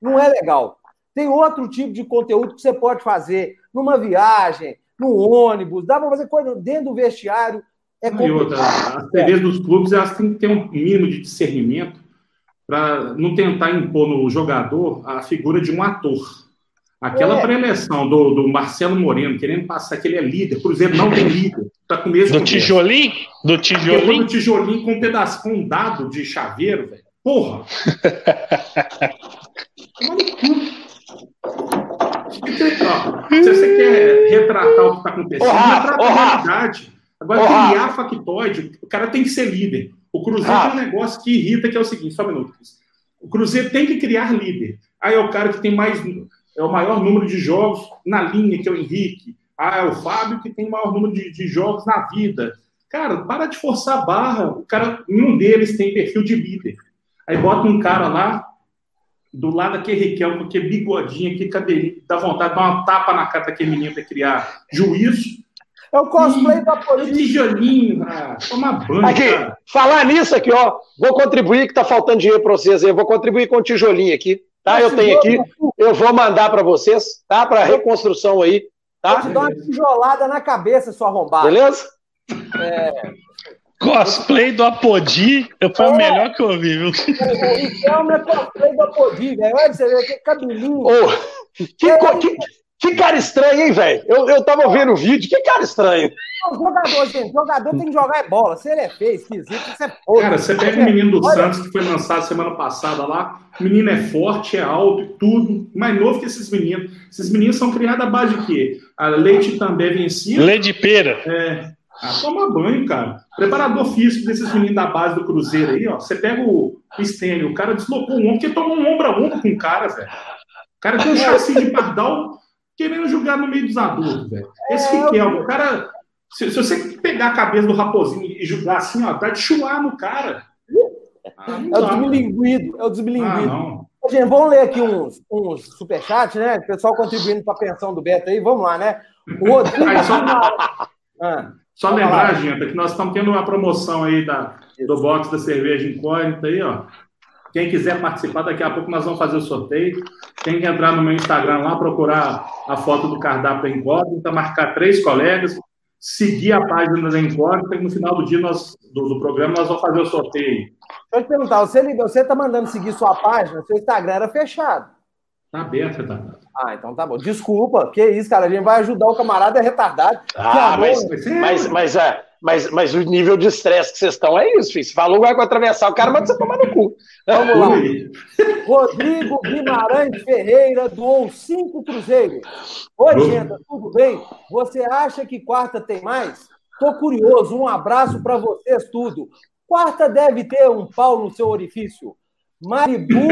Não é legal. Tem outro tipo de conteúdo que você pode fazer numa viagem, no ônibus, dá para fazer coisa dentro do vestiário. É e outra, as TVs dos clubes elas têm que ter um mínimo de discernimento para não tentar impor no jogador a figura de um ator. Aquela é. preleção do, do, Marcelo Moreno querendo passar que ele é líder, por exemplo, não tem líder. Tá com mesmo do tijolinho? Do tijolinho? Do tijolinho com um pedaço, com um dado de chaveiro, velho. Porra! Se você quer retratar o que está acontecendo, retrata a realidade. Agora, criar factoide, o cara tem que ser líder. O Cruzeiro tem um negócio que irrita, que é o seguinte, só um minuto. O Cruzeiro tem que criar líder. Aí é o cara que tem mais é o maior número de jogos na linha, que é o Henrique. Ah, é o Fábio que tem o maior número de, de jogos na vida. Cara, para de forçar a barra. O cara, nenhum deles tem perfil de líder. Aí bota um cara lá, do lado daquele Riquelme, com aquele bigodinho, aquele cabelinho, dá vontade de dar uma tapa na cara daquele menino para criar juízo. É o cosplay da política. Tijolinho, ah, toma banho. Aqui, cara. falar nisso aqui, ó. Vou contribuir, que tá faltando dinheiro para vocês aí. Vou contribuir com o tijolinho aqui. Tá? Eu tenho aqui, eu vou mandar para vocês, tá? Para reconstrução aí, tá? Vou te dar uma tijolada na cabeça, sua arrombada. Beleza? É... Cosplay do Apodi foi é. o melhor que eu ouvi, viu? O Riquelme é cosplay do Apodi, velho. Olha você vê que cabelinho. Oh, que, é, que, que cara estranho, hein, velho? Eu, eu tava vendo o vídeo, que cara estranho. O jogador, gente, jogador tem que jogar é bola. Se ele é feio, esquisito, isso é porra. Cara, você pega o menino do Olha. Santos que foi lançado semana passada lá. O menino é forte, é alto, tudo. Mais novo que esses meninos. Esses meninos são criados à base de quê? A leite também é vencida. Leite de pera. É. Ah, toma banho, cara. Preparador físico desses meninos da base do Cruzeiro aí, ó. Você pega o Stênio, o cara deslocou um ombro, porque tomou um ombro a ombro com o cara, velho. O cara tem um chassi de pardal querendo jogar no meio dos adultos, velho. Esse é, Riquelme, o cara. Se, se, você pegar a cabeça do raposinho e jogar assim, ó, tá de chuar no cara. Ah, é o desmilinguido, é o desmilinguido. Ah, Gente, vamos ler aqui uns, uns superchats, né? O pessoal contribuindo para a pensão do Beto aí, vamos lá, né? O Rodrigo. Aí, só ah, só lembrar, gente, que nós estamos tendo uma promoção aí da, do box da cerveja incógnita aí, ó. Quem quiser participar, daqui a pouco nós vamos fazer o sorteio. Tem que entrar no meu Instagram lá, procurar a foto do cardápio da incógnita, marcar três colegas, seguir a página da incógnita e no final do dia nós, do, do programa nós vamos fazer o sorteio. Deixa eu te perguntar, você, você tá mandando seguir sua página, seu Instagram era fechado. Tá aberto, tá. Ah, então tá bom. Desculpa, que isso, cara. A gente vai ajudar o camarada é retardado. Ah, mas, mas, mas, é, mas, mas o nível de estresse que vocês estão é isso, filho. Se falou vai atravessar o cara, manda você tomar no cu. Vamos lá. Rodrigo Guimarães Ferreira doou cinco cruzeiros. Oi, gente, tudo bem? Você acha que quarta tem mais? Tô curioso. Um abraço para vocês tudo. Quarta deve ter um pau no seu orifício. Maribu,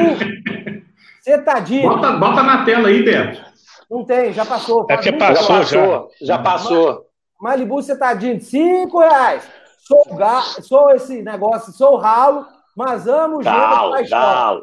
você tá Bota, bota na tela aí, Beto. Não tem, já passou. É que passou, já. Passou, já. já passou. Malibu, você tá de 5 reais. Sou, ga... sou esse negócio, sou ralo, mas amo gente da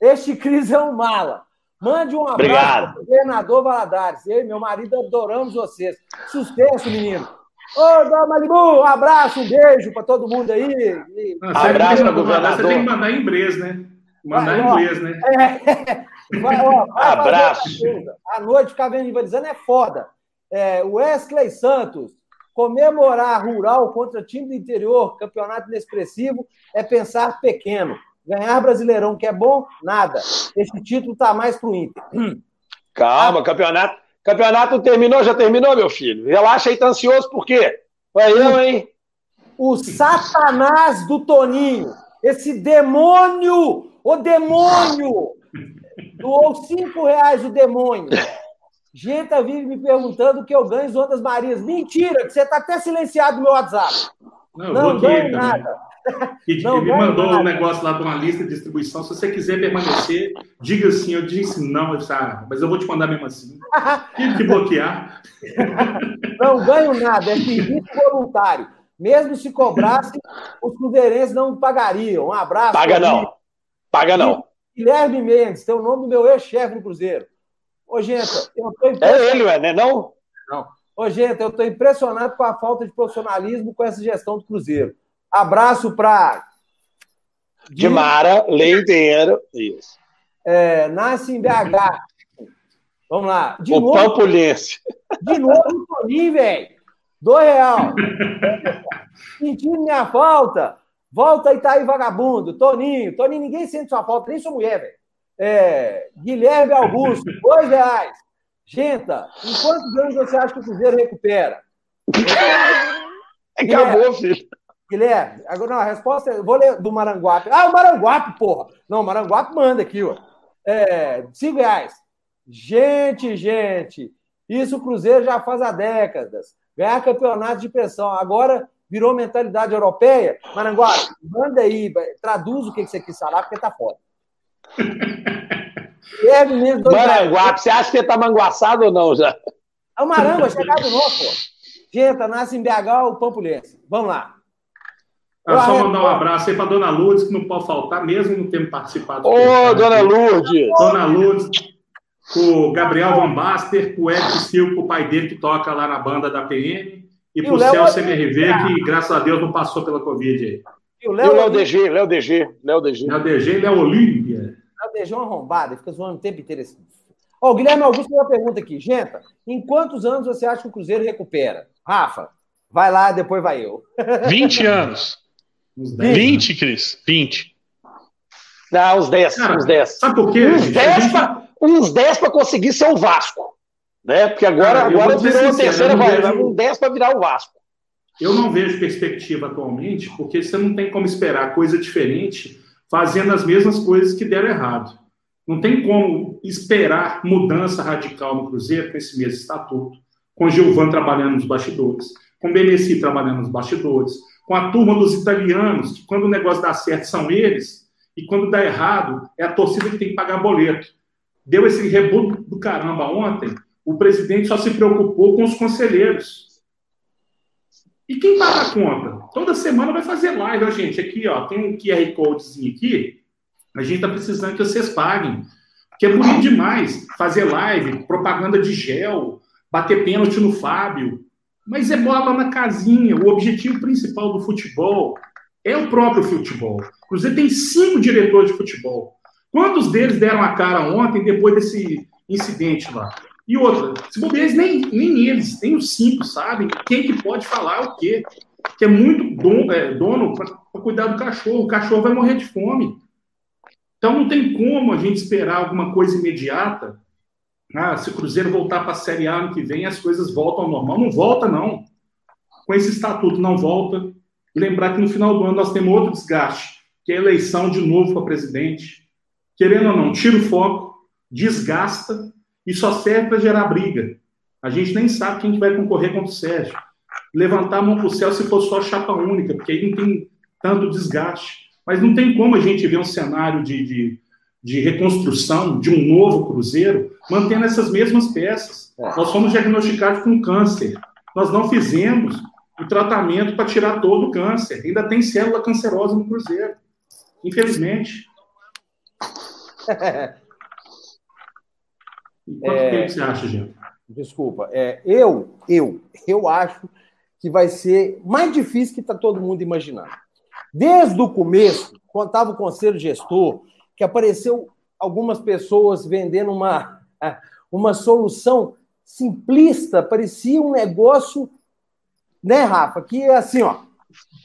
Este Cris é um mala. Mande um abraço para o governador Valadares. Eu e meu marido adoramos vocês. Sucesso, menino. Ô, Dona Malibu, um abraço, um beijo para todo mundo aí. E... Não, abraço para governador. Você tem que mandar em inglês, né? Mandar em inglês, né? É, vai, ó, vai Abraço. A noite ficar vendo rivalizando é foda. É, Wesley Santos, comemorar rural contra time do interior, campeonato inexpressivo, é pensar pequeno. Ganhar Brasileirão, que é bom, nada. Esse título tá mais pro Inter. Calma, campeonato. Campeonato terminou, já terminou, meu filho. Relaxa aí, tá ansioso por quê? Foi eu, hein? O Satanás do Toninho, esse demônio, o demônio, doou cinco reais o demônio. Gente vive me perguntando o que eu ganho em Ondas Marias. Mentira, que você está até silenciado no meu WhatsApp. Não, não ganho nada. E não, ele mandou nada. um negócio lá de uma lista de distribuição. Se você quiser permanecer, diga assim. Eu disse não, ah, mas eu vou te mandar mesmo assim. Tive que bloquear. Não ganho nada, é serviço voluntário. Mesmo se cobrasse, os cruzeirenses não pagariam. Um abraço. Paga não. Paga não. Guilherme Mendes, tem o nome do meu ex-chefe no Cruzeiro. Ô, gente, eu tô É ele, ué, né? Não? Não. Ô, gente, eu estou impressionado com a falta de profissionalismo com essa gestão do Cruzeiro. Abraço para. Dimara Leiteiro. Isso. É, nasce em BH. Vamos lá. De o novo, Pampulense. De novo Toninho, velho. Dois real. Sentindo minha falta. Volta aí, tá aí, vagabundo. Toninho. Toninho, ninguém sente sua falta, nem sua mulher, velho. É, Guilherme Augusto, dois reais. Genta, em quantos anos você acha que o Cruzeiro recupera? Acabou, filho. Guilherme, agora não, a resposta é. Vou ler do Maranguape. Ah, o Maranguape, porra! Não, o Maranguape manda aqui, ó. É, cinco reais. Gente, gente, isso o Cruzeiro já faz há décadas. Ganhar campeonato de pensão. Agora virou mentalidade europeia. Maranguape, manda aí, traduz o que você quis falar, porque tá foda. Guilherme Mendes, Maranguape, você acha que ele tá manguaçado ou não já? É o Marango, é chegado novo, pô. Genta, nasce em BH, o Pampulhense. Vamos lá. É só mandar um abraço aí para dona Lourdes, que não pode faltar, mesmo não tendo participado. Ô, oh, dona Lourdes! Dona Lourdes, o Gabriel Van Baster, o Eric Silva, o pai dele que toca lá na banda da PM, e, e pro Celso MRV, que graças a Deus não passou pela Covid aí. E o Léo DG, Léo DG, Léo DG. Léo DG, Léo Olímpia. Léo DG é um arrombado, ele fica zoando o tempo inteiro. Ó, o Guilherme Augusto tem uma pergunta aqui. Genta, em quantos anos você acha que o Cruzeiro recupera? Rafa, vai lá, depois vai eu. 20 anos. Uns 10, 20, né? Cris, 20. Não, uns 10, Cara, uns 10. Sabe por quê? Uns 10 para uns 10 para conseguir ser o Vasco. Né? Porque agora, Cara, agora virou a terceira, vai, vejo... um 10 para virar o Vasco. Eu não vejo perspectiva atualmente, porque você não tem como esperar coisa diferente fazendo as mesmas coisas que deram errado. Não tem como esperar mudança radical no Cruzeiro com esse mesmo estatuto, com Gilvan trabalhando nos bastidores, com Beneci trabalhando nos bastidores, com a turma dos italianos, que quando o negócio dá certo são eles, e quando dá errado é a torcida que tem que pagar boleto. Deu esse rebuto do caramba ontem, o presidente só se preocupou com os conselheiros. E quem paga a conta? Toda semana vai fazer live, ó, gente. Aqui, ó, tem um QR Codezinho aqui. A gente tá precisando que vocês paguem. Porque é bonito demais fazer live, propaganda de gel, bater pênalti no Fábio. Mas é bola na casinha. O objetivo principal do futebol é o próprio futebol. O Cruzeiro tem cinco diretores de futebol. Quantos deles deram a cara ontem depois desse incidente lá? E outra, se bobear, nem, nem eles, nem os cinco sabem quem que pode falar o quê. Que é muito dono, é, dono para cuidar do cachorro. O cachorro vai morrer de fome. Então não tem como a gente esperar alguma coisa imediata. Ah, se o Cruzeiro voltar para a Série A ano que vem, as coisas voltam ao normal. Não volta, não. Com esse estatuto não volta. lembrar que no final do ano nós temos outro desgaste, que é a eleição de novo para presidente. Querendo ou não, tira o foco, desgasta e só serve para gerar briga. A gente nem sabe quem que vai concorrer contra o Sérgio. Levantar a mão para o céu se for só chapa única, porque aí não tem tanto desgaste. Mas não tem como a gente ver um cenário de, de, de reconstrução de um novo Cruzeiro, mantendo essas mesmas peças. É. Nós fomos diagnosticados com câncer. Nós não fizemos o tratamento para tirar todo o câncer. Ainda tem célula cancerosa no Cruzeiro. Infelizmente. Quanto é... tempo você acha, gente? Desculpa. É, eu, eu, eu acho que vai ser mais difícil que está todo mundo imaginando. Desde o começo, quando estava o conselho gestor, que apareceu algumas pessoas vendendo uma, uma solução simplista, parecia um negócio, né, Rafa? Que é assim, ó,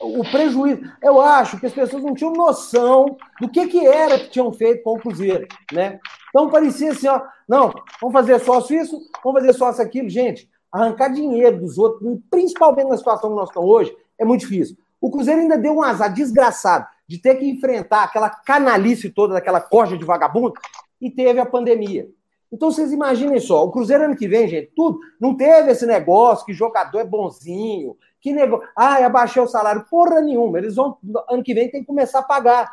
o prejuízo. Eu acho que as pessoas não tinham noção do que, que era que tinham feito com o Cruzeiro, né? Então parecia assim, ó, não, vamos fazer sócio isso, vamos fazer sócio aquilo. Gente, arrancar dinheiro dos outros, principalmente na situação que nós estamos hoje, é muito difícil. O Cruzeiro ainda deu um azar desgraçado de ter que enfrentar aquela canalice toda daquela corja de vagabundo e teve a pandemia. Então vocês imaginem só, o Cruzeiro ano que vem, gente, tudo, não teve esse negócio que jogador é bonzinho, que negócio, ah, abaixei o salário, porra nenhuma, eles vão, ano que vem tem que começar a pagar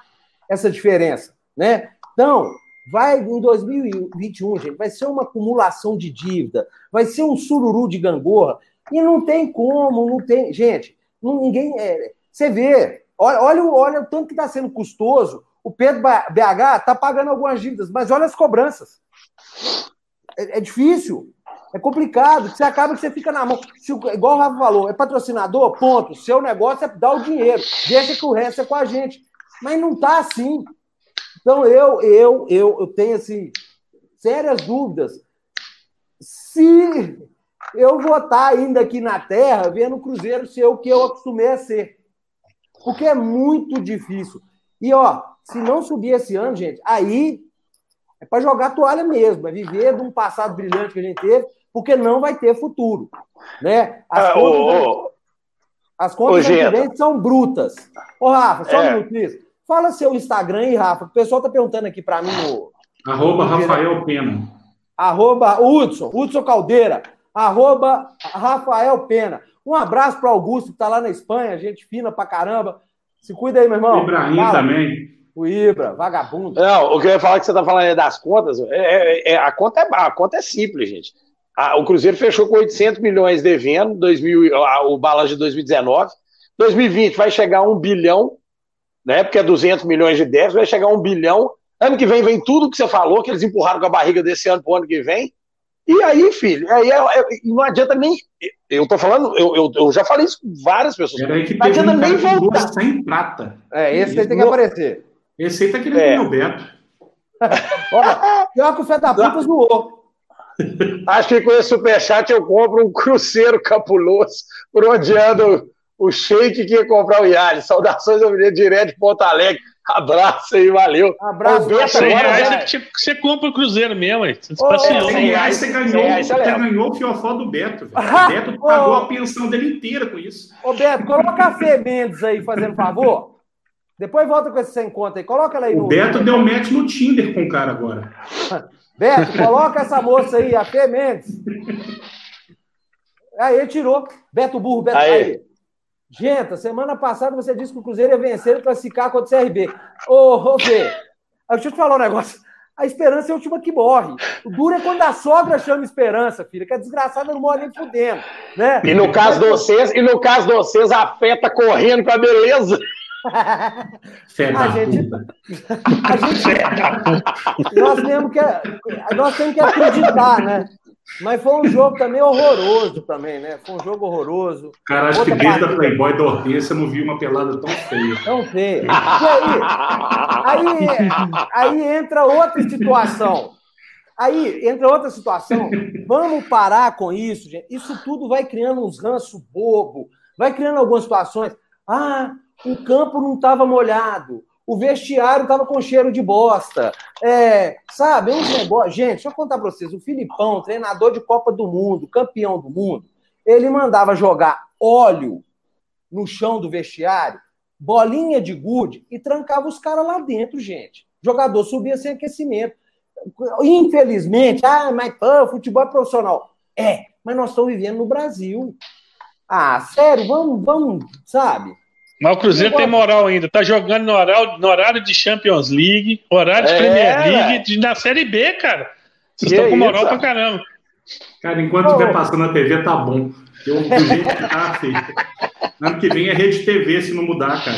essa diferença, né? Então, vai em 2021, gente, vai ser uma acumulação de dívida, vai ser um sururu de gangorra, e não tem como, não tem, gente, ninguém, é, você vê, olha, olha, olha o tanto que está sendo custoso, o Pedro BH está pagando algumas dívidas, mas olha as cobranças, é, é difícil, é complicado, você acaba que você fica na mão. Se, igual o Rafa falou, é patrocinador, ponto. Seu negócio é dar o dinheiro. Deixa que o resto é com a gente. Mas não tá assim. Então eu, eu, eu, eu tenho assim, sérias dúvidas. Se eu vou estar ainda aqui na Terra vendo o Cruzeiro ser o que eu acostumei a ser. Porque é muito difícil. E ó, se não subir esse ano, gente, aí é para jogar toalha mesmo, é viver de um passado brilhante que a gente teve, porque não vai ter futuro. Né? As ah, contas, ô, as contas ô, são brutas. Ô, Rafa, só é. um minuto, Fala seu Instagram aí, Rafa. O pessoal tá perguntando aqui para mim no. Arroba Rafael Pena. Arroba Hudson, Hudson Caldeira. Arroba Rafael Pena. Um abraço para Augusto, que tá lá na Espanha, gente fina pra caramba. Se cuida aí, meu irmão. Ibrahim Fala. também. O Ibra, vagabundo. Não, o que eu ia falar que você tá falando é das contas, é, é, é, a, conta é, a conta é simples, gente. A, o Cruzeiro fechou com 800 milhões devendo, 2000, a, o balanço de 2019. 2020 vai chegar a um bilhão, né? Porque é 200 milhões de déficit, vai chegar a um bilhão. Ano que vem vem tudo que você falou, que eles empurraram com a barriga desse ano pro ano que vem. E aí, filho, aí é, é, não adianta nem. Eu tô falando, eu, eu, eu já falei isso com várias pessoas. Não adianta um nem voltar. Sem prata. É, esse aí tem que aparecer. Esse aí tá querendo é. o Beto. Olha, pior que o fé da puta zoou. Acho que com esse superchat eu compro um cruzeiro capuloso por onde anda o, Sheik que ia comprar o Yali. Saudações ao menino direto de Porto Alegre. Abraço aí, valeu. Abraço. Beto, 100 reais você, você compra o Cruzeiro mesmo. Aí. Ô, ô, 100 reais você ganhou, você ganhou o fiofó do Beto. Velho. O Beto pagou a pensão dele inteira com isso. Ô, Beto, coloca a Fê Mendes aí, fazendo favor. Depois volta com esse sem conta aí. Coloca ela aí o no. Beto deu match no Tinder com o cara agora. Beto, coloca essa moça aí, a Fê Mendes. Aí tirou. Beto Burro, Beto. Aí. aí. Gente, semana passada você disse que o Cruzeiro ia vencer e classificar contra o CRB. Ô, ô Fê, deixa eu te falar um negócio. A esperança é a última que morre. O duro é quando a sogra chama esperança, filha, que a desgraçada não morre nem fudendo. Né? E no caso de vocês, e no caso de vocês, a fé tá correndo com a beleza a gente, a gente, nós temos que, nós temos que acreditar, né? Mas foi um jogo também horroroso também, né? Foi um jogo horroroso. Cara, acho Outra que desde a Playboy da Hortência não vi uma pelada tão feia. Tão feia. aí, aí, aí entra outra situação. Aí entra outra situação. Vamos parar com isso, gente. Isso tudo vai criando uns ranços bobo, vai criando algumas situações. Ah, o campo não estava molhado, o vestiário estava com cheiro de bosta. É, sabe, uns negócios. Gente, deixa eu contar para vocês: o Filipão, treinador de Copa do Mundo, campeão do mundo, ele mandava jogar óleo no chão do vestiário, bolinha de gude e trancava os caras lá dentro, gente. O jogador subia sem aquecimento. Infelizmente, ah, mas pô, futebol é profissional. É, mas nós estamos vivendo no Brasil. Ah, sério, vamos, vamos, sabe? Mas o Cruzeiro tem moral ainda. Tá jogando no horário, no horário de Champions League, horário de é, Premier League, de, na Série B, cara. Vocês estão com moral isso? pra caramba. Cara, enquanto estiver passando na TV, tá bom. Eu, do jeito que tá, filho. Ano que vem é Rede TV se não mudar, cara.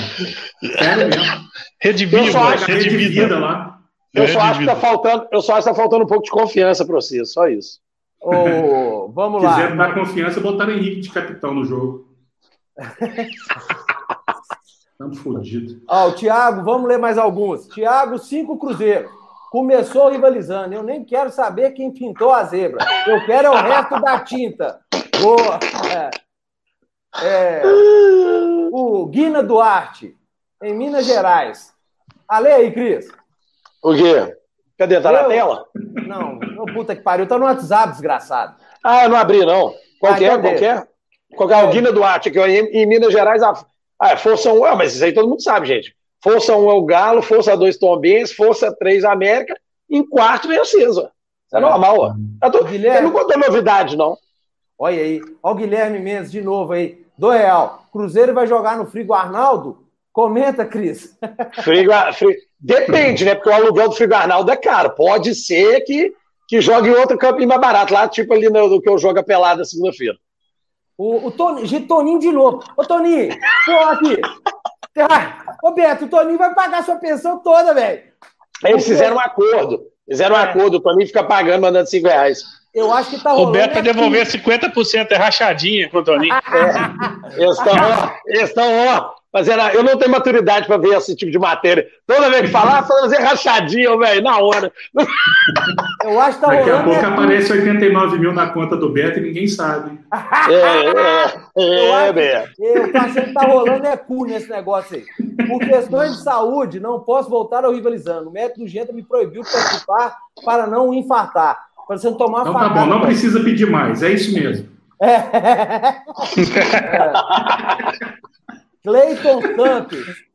Sério mesmo. Rede Vida, acho, Rede, Rede Vida lá. Eu só, acho que tá faltando, eu só acho que tá faltando um pouco de confiança para você, só isso. Oh, vamos lá. Quiseram dar confiança, botaram Henrique de capitão no jogo. Estamos fodidos. Ó, o Thiago, vamos ler mais alguns. Thiago, cinco Cruzeiro. Começou rivalizando. Eu nem quero saber quem pintou a zebra. Eu quero é o resto da tinta. Boa. É. É. O Guina Duarte, em Minas Gerais. Ale aí, Cris. O quê? Cadê? Tá eu... na tela? Não, puta que pariu. Tá no WhatsApp, desgraçado. Ah, eu não abri, não. Qualquer, ah, qualquer. Qualquer. O Guina Duarte, que em, em Minas Gerais. A... Ah, Força 1, ah, mas isso aí todo mundo sabe, gente. Força 1 é o Galo, Força 2 Tombense, Força 3 América, em quarto vem o César. Isso é, é normal, ó. Eu, tô... Guilherme... eu não contou novidade, não. Olha aí. Olha o Guilherme Mendes de novo aí. Do Real. Cruzeiro vai jogar no Frigo Arnaldo? Comenta, Cris. Frigo, frigo... Depende, né? Porque o aluguel do Frigo Arnaldo é caro. Pode ser que, que jogue em outro campinho mais barato, lá, tipo ali no, do que eu jogo a pelada segunda-feira. O, o Tony, Toninho de novo. Ô, Toninho, pô, aqui. Ô, Beto, o Toninho vai pagar sua pensão toda, velho. Eles fizeram um acordo. Fizeram um é. acordo, o Toninho fica pagando, mandando 5 reais. Eu acho que tá rolando. O Beto vai devolver 50%, é rachadinha com o Toninho. É. Eles estão, ó, eles estão, ó, fazendo. Eu não tenho maturidade para ver esse tipo de matéria. Toda vez que falar, fazer rachadinha, velho, na hora. Eu acho que tá Daqui rolando. Daqui a pouco é aparece 89 mil na conta do Beto e ninguém sabe. É, é, é, Beto. Eu acho que tá rolando é cu nesse negócio aí. Por questões de saúde, não posso voltar ao rivalizando. O médico do Genta me proibiu de participar para não infartar. Para você não tomar Então tá bom, não precisa pedir mais, é isso mesmo. É. é. Cleiton Santos.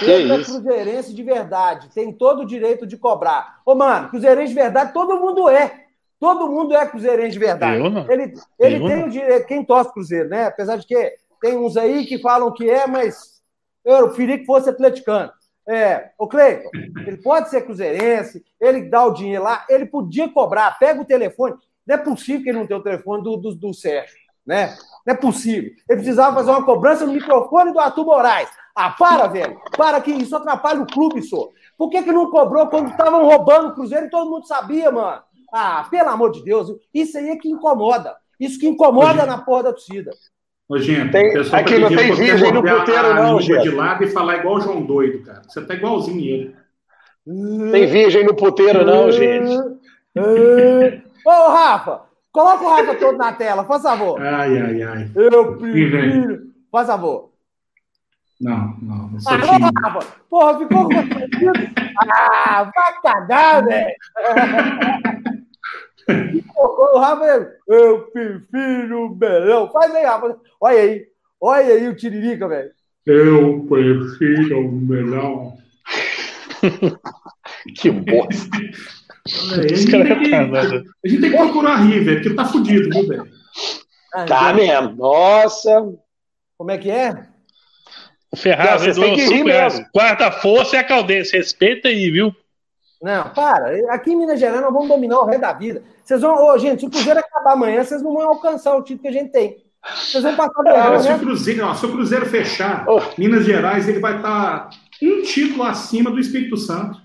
Ele é cruzeirense de verdade. Tem todo o direito de cobrar. Ô, mano, cruzeirense de verdade, todo mundo é. Todo mundo é cruzeirense de verdade. Eu não. Ele, ele eu tem não. o direito. Quem torce cruzeiro, né? Apesar de que tem uns aí que falam que é, mas eu preferi que fosse atleticano. É, o Cleiton, ele pode ser cruzeirense, ele dá o dinheiro lá, ele podia cobrar, pega o telefone. Não é possível que ele não tenha o telefone do, do, do Sérgio, né? Não é possível. Ele precisava fazer uma cobrança no microfone do Arthur Moraes. Ah, para, velho. Para que isso atrapalha o clube, só. Por que, que não cobrou quando estavam roubando o Cruzeiro e todo mundo sabia, mano? Ah, pelo amor de Deus. Isso aí é que incomoda. Isso que incomoda na porra da torcida. Ô, gente, tem, aqui não tem virgem no puteiro, não, gente. de lado e falar igual o João Doido, cara. Você tá igualzinho ele. Tem virgem no puteiro, não, gente. Ô, Rafa, coloca o Rafa todo na tela, faz favor. Ai, ai, ai. Eu prefiro. Faz favor. Não, não. não sou ah, Rafa, porra, ficou Ah, vai cagar, velho. o Rafa, eu prefiro o melão. Faz aí, Rafa. Olha aí. Olha aí o Tiririca, velho. Eu prefiro o melão. que bosta. É, a, gente que, a, gente tem que, procurar rir, velho, porque tá fudido, viu, velho? Ah, tá mesmo. Nossa. Como é que é? O Ferraz mesmo. Quarta força é a Caldense. Respeita aí, viu? Não, para. Aqui em Minas Gerais nós vamos dominar o resto da vida. Vocês vão, oh, gente, se o Cruzeiro acabar amanhã, vocês não vão alcançar o título que a gente tem. Vocês vão passar é, se, o Cruzeiro, ó, se o Cruzeiro fechar, oh. Minas Gerais ele vai estar tá um título acima do Espírito Santo.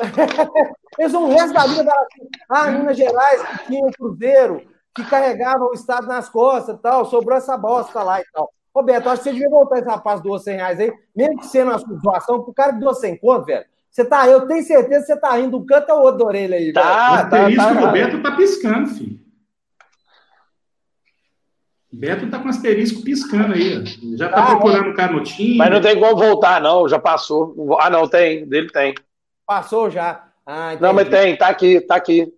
Eles vão o resto da vida falar assim: ah, Minas Gerais que tinha o Cruzeiro, que carregava o Estado nas costas e tal, sobrou essa bosta lá e tal. Roberto, acho que você devia voltar esse rapaz doou 100 reais aí, mesmo que sendo uma doação, pro cara que doou 100 conto, velho. Você tá, eu tenho certeza que você tá rindo um canto ou outro da orelha aí. Tá, velho. tá, tá, tá. O Beto tá piscando, filho. Beto tá com asterisco piscando aí. Já tá ah, procurando o canutinho. Mas não tem como voltar, não. Já passou. Ah, não, tem. Dele tem. Passou já. Ah, não, mas tem. Tá aqui, tá aqui.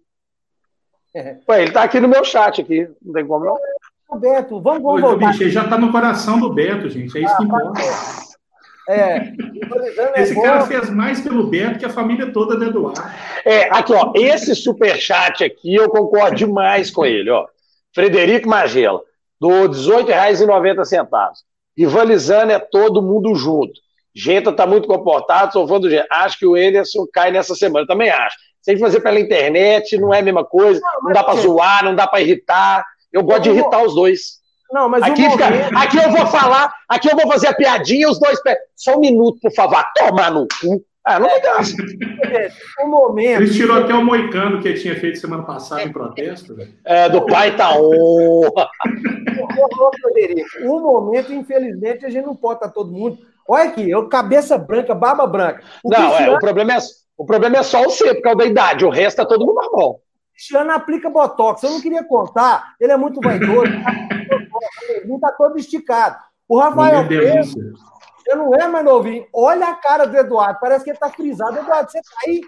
É. Ué, ele tá aqui no meu chat aqui. Não tem como, não. Beto, vamos, vamos Oi, voltar. Bicho, já tá no coração do Beto, gente. É isso ah, que importa. É. Esse cara fez mais pelo Beto que a família toda do Eduardo. É, aqui, ó. Esse superchat aqui eu concordo demais com ele, ó. Frederico Magela, do R$ 18,90. Rivalizando é todo mundo junto. Genta tá muito comportado, sou fã do Genta. Acho que o Ederson cai nessa semana, eu também acho. Se a gente fazer pela internet, não é a mesma coisa, não dá para zoar, não dá para irritar. Eu gosto de irritar os dois. Não, mas aqui, fica, momento... aqui eu vou falar, aqui eu vou fazer a piadinha, os dois pés. Só um minuto, por favor. Tomar no cu. Ah, não me dá. O momento. Eles tirou até o moicano que tinha feito semana passada em protesto. É, do pai tá o momento, infelizmente, a gente não pode estar todo mundo. Olha aqui, eu cabeça branca, barba branca. O não, Cristiano... é, o problema é, o problema é só o C, por causa da idade. O resto tá todo mundo normal. Cristiano aplica botox. Eu não queria contar, ele é muito vaidoso. não tá todo esticado. O Rafael Pedro, você não é mais novinho. Olha a cara do Eduardo. Parece que ele tá frisado. Eduardo, você tá aí?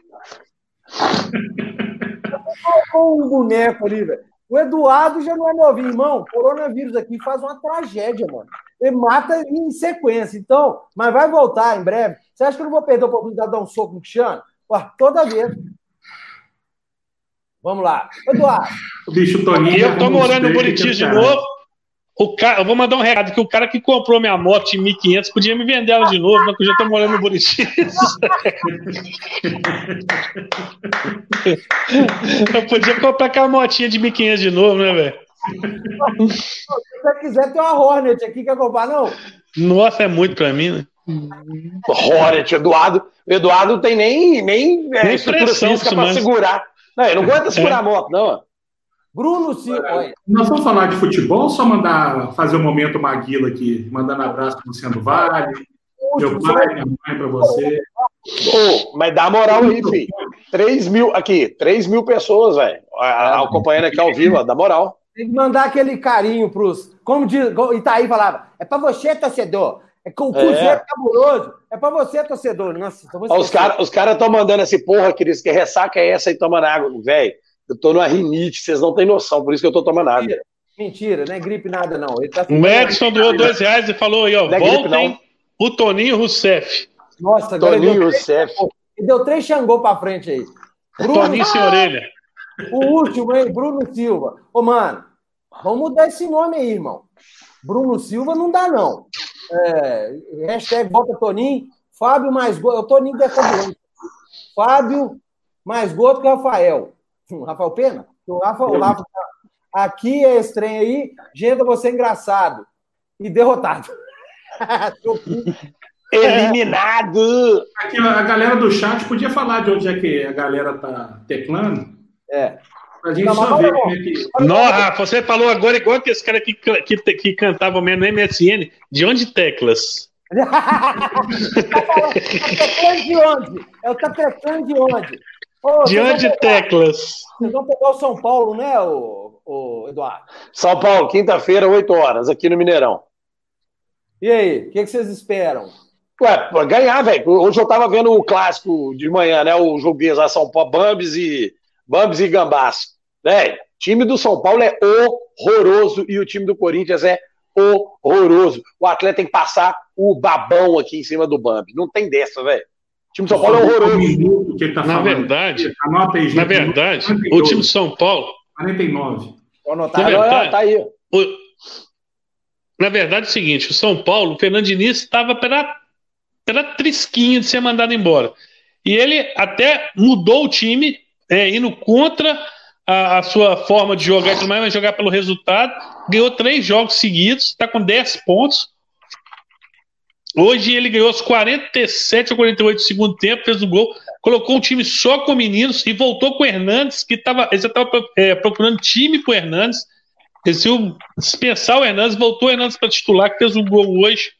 Colocou um boneco ali, velho. O Eduardo já não é novinho, irmão. Coronavírus aqui faz uma tragédia, mano. Ele mata em sequência. Então, mas vai voltar em breve. Você acha que eu não vou perder a oportunidade de dar um soco no Cristiano? Ué, toda vez. Vamos lá. Eduardo. Bicho Toninho. Eu tô morando no Bonitinho de novo. O cara, eu vou mandar um recado que o cara que comprou minha moto de 1.500 podia me vender ela de novo, mas eu já tô morando no Buritis. eu podia comprar aquela motinha de 1.500 de novo, né, velho? Se você quiser, tem uma Hornet aqui, quer comprar, não? Nossa, é muito pra mim, né? Hornet, Eduardo. O Eduardo não tem nem, nem, é, estrutura física pra segurar. Não, ele não aguenta segurar é. a moto, não. Bruno Silva. Nós vamos falar de futebol ou só mandar fazer o um momento Maguila aqui, mandando abraço para o Luciano Vale, meu pai, minha mãe, para você. Oh, mas dá moral aí, filho. 3 mil, aqui, 3 mil pessoas, velho, acompanhando aqui ao vivo, dá moral. Tem que mandar aquele carinho pros. Como diz, Itaí falava, é para você, torcedor. É com o Cruzeiro é. cabuloso. É para você, torcedor. Nossa, os caras os cara estão mandando esse porra, Cris, que ressaca é essa aí tomando água, velho. Eu tô numa rinite, vocês não têm noção, por isso que eu tô tomando água. Mentira, Mentira não é gripe nada, não. Tá o Madison doou dois reais e falou aí, ó, é voltem gripe, o Toninho Rousseff. Nossa, agora Toninho Rousseff. Ele deu três Xangô pra frente aí. Bruno, Toninho sem orelha. O último, hein? Bruno Silva. Ô, mano, vamos mudar esse nome aí, irmão. Bruno Silva não dá, não. É, hashtag volta Toninho. Fábio mais gol. O Toninho dessa Fábio mais gol que o Rafael. Rafael Pena? O Rafa, o Rafa aqui é estranho aí, Genda, você é engraçado. E derrotado. Eliminado! Aqui, a galera do chat podia falar de onde é que a galera tá teclando. É. Pra gente não, só ver como é que. Não, Rafa, você falou agora igual que esse cara que, que, que cantava mesmo no MSN. De onde teclas? tá de onde? É o teclando de onde? Ô, de teclas. Vocês vão pegar o São Paulo, né, o, o Eduardo? São Paulo, quinta-feira, 8 horas, aqui no Mineirão. E aí, o que, que, vocês esperam? Ué, ganhar, velho. Hoje eu tava vendo o clássico de manhã, né? O jogo lá São Paulo, Bambis e, Bambis e Gambás. Velho, time do São Paulo é horroroso e o time do Corinthians é horroroso. O atleta tem que passar o babão aqui em cima do Bambi. Não tem dessa, velho time de São Paulo é horroroso. Que tá na verdade, aí, na verdade, o time de São Pauo. 49. Na verdade, tá aí. O, na verdade, é o seguinte: o São Paulo, o Fernando Diniz estava pela, pela trisquinha de ser mandado embora. E ele até mudou o time, é, indo contra a, a, sua forma de jogar e tudo mais, vai jogar pelo resultado. Ganhou três jogos seguidos, está com 10 pontos. Hoje ele ganhou os 47 ou 48 do segundo tempo, fez o gol, colocou um time só com meninos e voltou com o Hernandes, que estava estava é, procurando time para o Hernandes. Decidiu dispensar o Hernandes, voltou o Hernandes para titular, que fez um gol hoje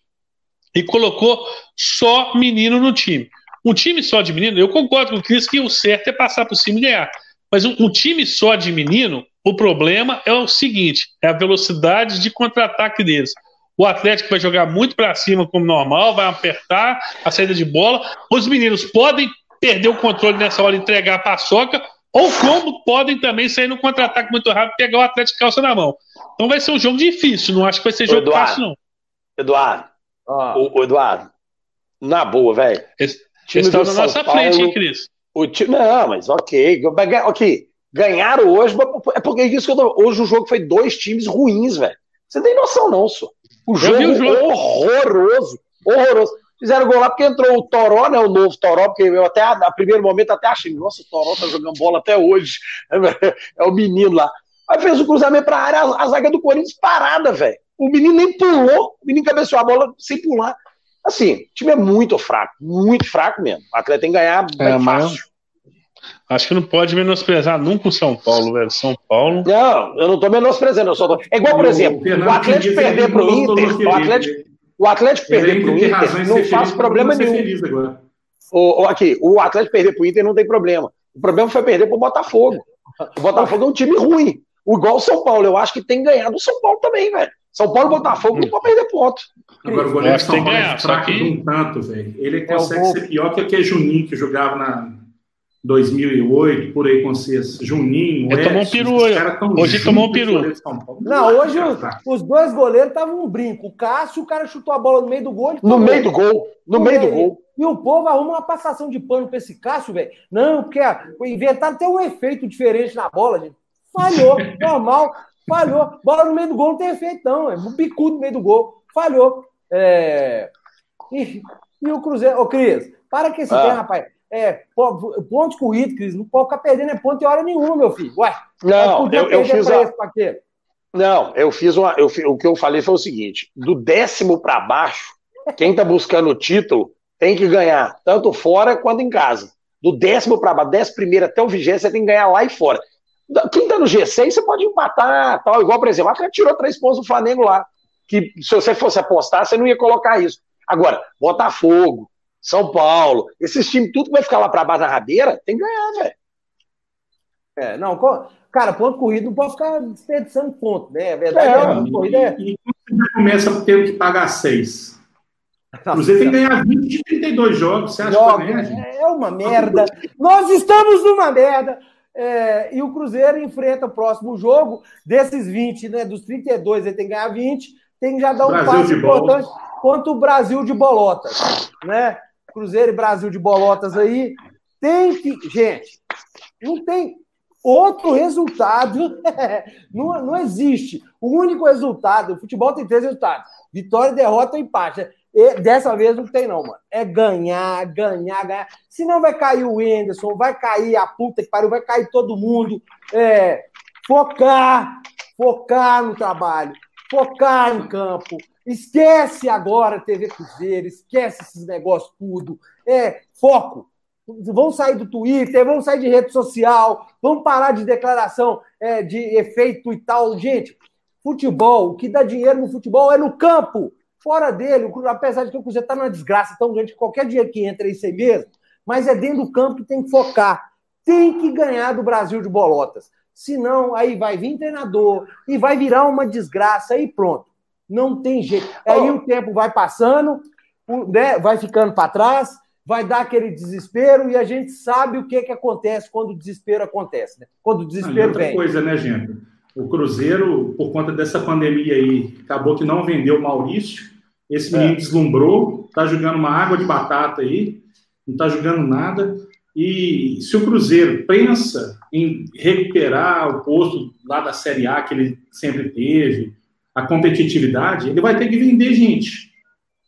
e colocou só menino no time. Um time só de menino, eu concordo com o Cris que o certo é passar por cima e ganhar. Mas um, um time só de menino, o problema é o seguinte: é a velocidade de contra-ataque deles. O Atlético vai jogar muito para cima, como normal, vai apertar a saída de bola. Os meninos podem perder o controle nessa hora e entregar a paçoca, ou como podem também sair no contra-ataque muito rápido e pegar o Atlético calça na mão. Então vai ser um jogo difícil, não acho que vai ser jogo Eduardo, fácil, não. Eduardo, ah. o, o, Eduardo, na boa, velho. Eles estão na nossa Paulo, frente, hein, Cris? O time, não, mas ok. Ok, ganharam hoje, é porque é isso que eu tô. Hoje o jogo foi dois times ruins, velho. Você tem noção, não, senhor. O jogo, o jogo. horroroso, horroroso. Fizeram gol lá porque entrou o Toró, né? O novo Toró, porque eu até, a primeiro momento, até achei, nossa, o Toró tá jogando bola até hoje. É o menino lá. Aí fez o cruzamento pra área, a, a zaga do Corinthians parada, velho. O menino nem pulou, o menino cabeceou a bola sem pular. Assim, o time é muito fraco, muito fraco mesmo. O atleta tem que ganhar é, fácil. Acho que não pode menosprezar nunca o São Paulo, velho. São Paulo. Não, eu não tô menosprezando. Eu só tô... É igual, por exemplo, o Atlético perder pro Inter. O Atlético, o Atlético perder pro Inter não faz problema nenhum. O, o, aqui, o Atlético perder pro Inter não tem problema. O problema foi perder pro Botafogo. O Botafogo é um time ruim. O igual o São Paulo. Eu acho que tem ganhado o São Paulo também, velho. São Paulo e Botafogo não pode perder ponto. Agora o goleiro de São Paulo é fraco que... de um tanto, velho. Ele consegue é ser pior que aquele Juninho que jogava na 2008, por aí com vocês. Juninho, Ele tomou um peru hoje. tomou um peru. Não, hoje os, os dois goleiros estavam um brinco. O Cássio, o cara chutou a bola no meio do gol. No meio do gol. No, no meio do gol. E o povo arruma uma passação de pano pra esse Cássio, velho. Não, porque inventaram até um efeito diferente na bola, gente. Falhou, normal. Falhou. Bola no meio do gol não tem efeito, não. É um bicudo no meio do gol. Falhou. É... E, e o Cruzeiro. Ô, Cris, para que esse ah. rapaz. É, pontos corridos, Cris. Não pode ficar perdendo é ponto em hora nenhuma, meu filho. Ué, não, eu, eu fiz a... Não, eu fiz uma. Eu, o que eu falei foi o seguinte: do décimo para baixo, quem tá buscando o título tem que ganhar, tanto fora quanto em casa. Do décimo para baixo, décimo primeiro até o vigésimo, você tem que ganhar lá e fora. Quem tá no G6, você pode empatar, tal. Igual, por exemplo, a tirou três pontos do Flamengo lá. Que se você fosse apostar, você não ia colocar isso. Agora, Botafogo, São Paulo, esses times, tudo que vai ficar lá para baixo da rabeira, tem que ganhar, velho. É, não, cara, ponto corrido não pode ficar desperdiçando ponto, né? A verdade é, é ponto corrido é. E quando você começa tendo que pagar seis. Cruzeiro tem que ganhar 20 de 32 jogos, você acha Joga, que é, é uma merda. Nós estamos numa merda. É, e o Cruzeiro enfrenta o próximo jogo, desses 20, né? Dos 32, ele tem que ganhar 20, tem que já dar um Brasil passo importante contra o Brasil de Bolotas. Né? Cruzeiro e Brasil de Bolotas aí. Tem que. Gente, não tem outro resultado. não, não existe. O único resultado, o futebol tem três resultados: vitória, derrota e empate. E dessa vez não tem, não, mano. É ganhar, ganhar, ganhar. Senão vai cair o Enderson, vai cair a puta que pariu, vai cair todo mundo. É, focar, focar no trabalho, focar em campo. Esquece agora TV Cruzeiro, esquece esses negócios tudo. É, foco. Vão sair do Twitter, vão sair de rede social, vão parar de declaração é, de efeito e tal. Gente, futebol, o que dá dinheiro no futebol é no campo. Fora dele, apesar de que o Cruzeiro está numa desgraça tão grande que qualquer dia que entra é isso aí mesmo, mas é dentro do campo que tem que focar. Tem que ganhar do Brasil de Bolotas. Senão, aí vai vir treinador e vai virar uma desgraça e pronto. Não tem jeito. Aí o tempo vai passando, né, vai ficando para trás, vai dar aquele desespero e a gente sabe o que, que acontece quando o desespero acontece, né? Quando o desespero ah, outra vem. coisa, né, gente? O Cruzeiro, por conta dessa pandemia aí, acabou que não vendeu o Maurício. Esse menino é. deslumbrou, tá jogando uma água de batata aí, não tá jogando nada. E se o Cruzeiro pensa em recuperar o posto lá da Série A que ele sempre teve, a competitividade, ele vai ter que vender gente.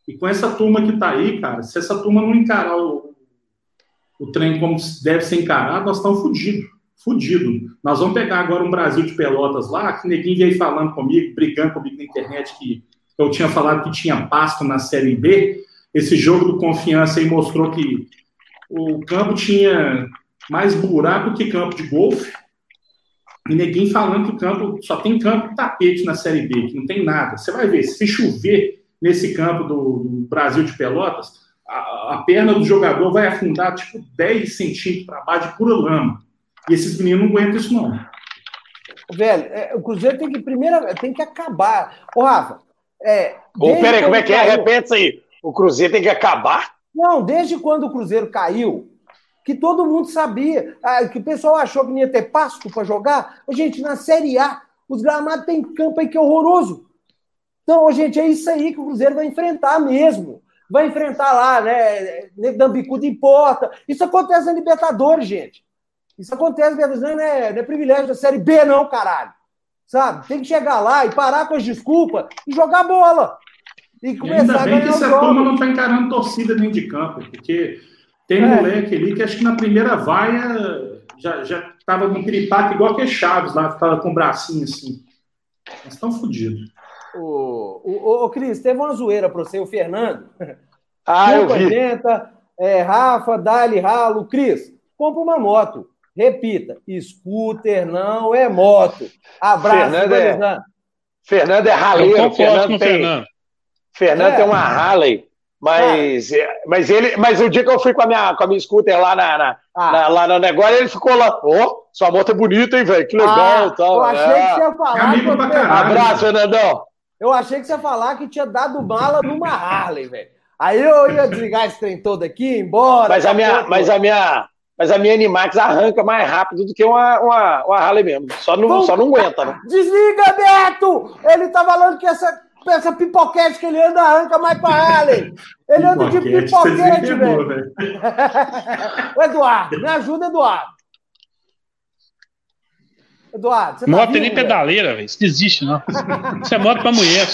E com essa turma que tá aí, cara, se essa turma não encarar o, o trem como deve ser encarado, nós estamos fodidos fudido. Nós vamos pegar agora um Brasil de Pelotas lá, que ninguém veio falando comigo, brigando comigo na internet, que eu tinha falado que tinha pasto na Série B. Esse jogo do confiança aí mostrou que o campo tinha mais buraco que campo de golfe. E ninguém falando que o campo só tem campo tapete na Série B, que não tem nada. Você vai ver, se chover nesse campo do, do Brasil de Pelotas, a, a, perna do jogador vai afundar tipo 10 centímetros para baixo de pura lama. E esses meninos não aguentam isso, não. Velho, é, o Cruzeiro tem que primeiro tem que acabar. Ô, Rafa. É, Ô, peraí, como é que é? Caiu... Repete isso aí. O Cruzeiro tem que acabar? Não, desde quando o Cruzeiro caiu, que todo mundo sabia, ah, que o pessoal achou que não ia ter pasto para jogar. Gente, na Série A, os gramados têm campo aí que é horroroso. Então, gente, é isso aí que o Cruzeiro vai enfrentar mesmo. Vai enfrentar lá, né? Dambicudo importa. Isso acontece na Libertadores, gente. Isso acontece, Beatriz, não é, não é privilégio da Série B, não, caralho. Sabe? Tem que chegar lá e parar com as desculpas e jogar bola. e começar ainda bem a que essa turma não está encarando torcida dentro de campo, porque tem é. moleque ali que acho que na primeira vaia já, já tava com piripaque igual que Chaves lá, ficava com o bracinho assim. Mas estão fodidos. O, o, o, Cris, teve uma zoeira para você, o Fernando. Ah, eu vi. é, Rafa, Dali, Ralo. Cris, compra uma moto. Repita, scooter não é moto. Abraço, Fernando é, Fernando é raleiro. Fernando tem, Fernando. Fernando é. tem uma Harley, mas, é. mas ele, mas o dia que eu fui com a minha, com a minha scooter lá na, na, ah. na lá no negócio, ele ficou lá, ó, oh, sua moto é bonita, hein, velho? Que legal, ah, tal. Eu achei é. que você ia falar. Abraço, Fernandão. Eu achei que você ia falar que tinha dado bala numa Harley, velho. Aí eu ia desligar esse trem todo aqui, embora. Mas a minha, mas a minha, mas a minha Animax arranca mais rápido do que uma, uma, uma Harley mesmo. Só não, só não aguenta, né? Desliga, Beto! Ele tá falando que essa, essa pipoquete que ele anda arranca mais pra Harley. Ele anda de pipoquete, velho. o Eduardo, me ajuda, Eduardo. Eduardo, você tá Moto tem nem pedaleira, velho. Isso desiste, não. Isso é moto pra mulher.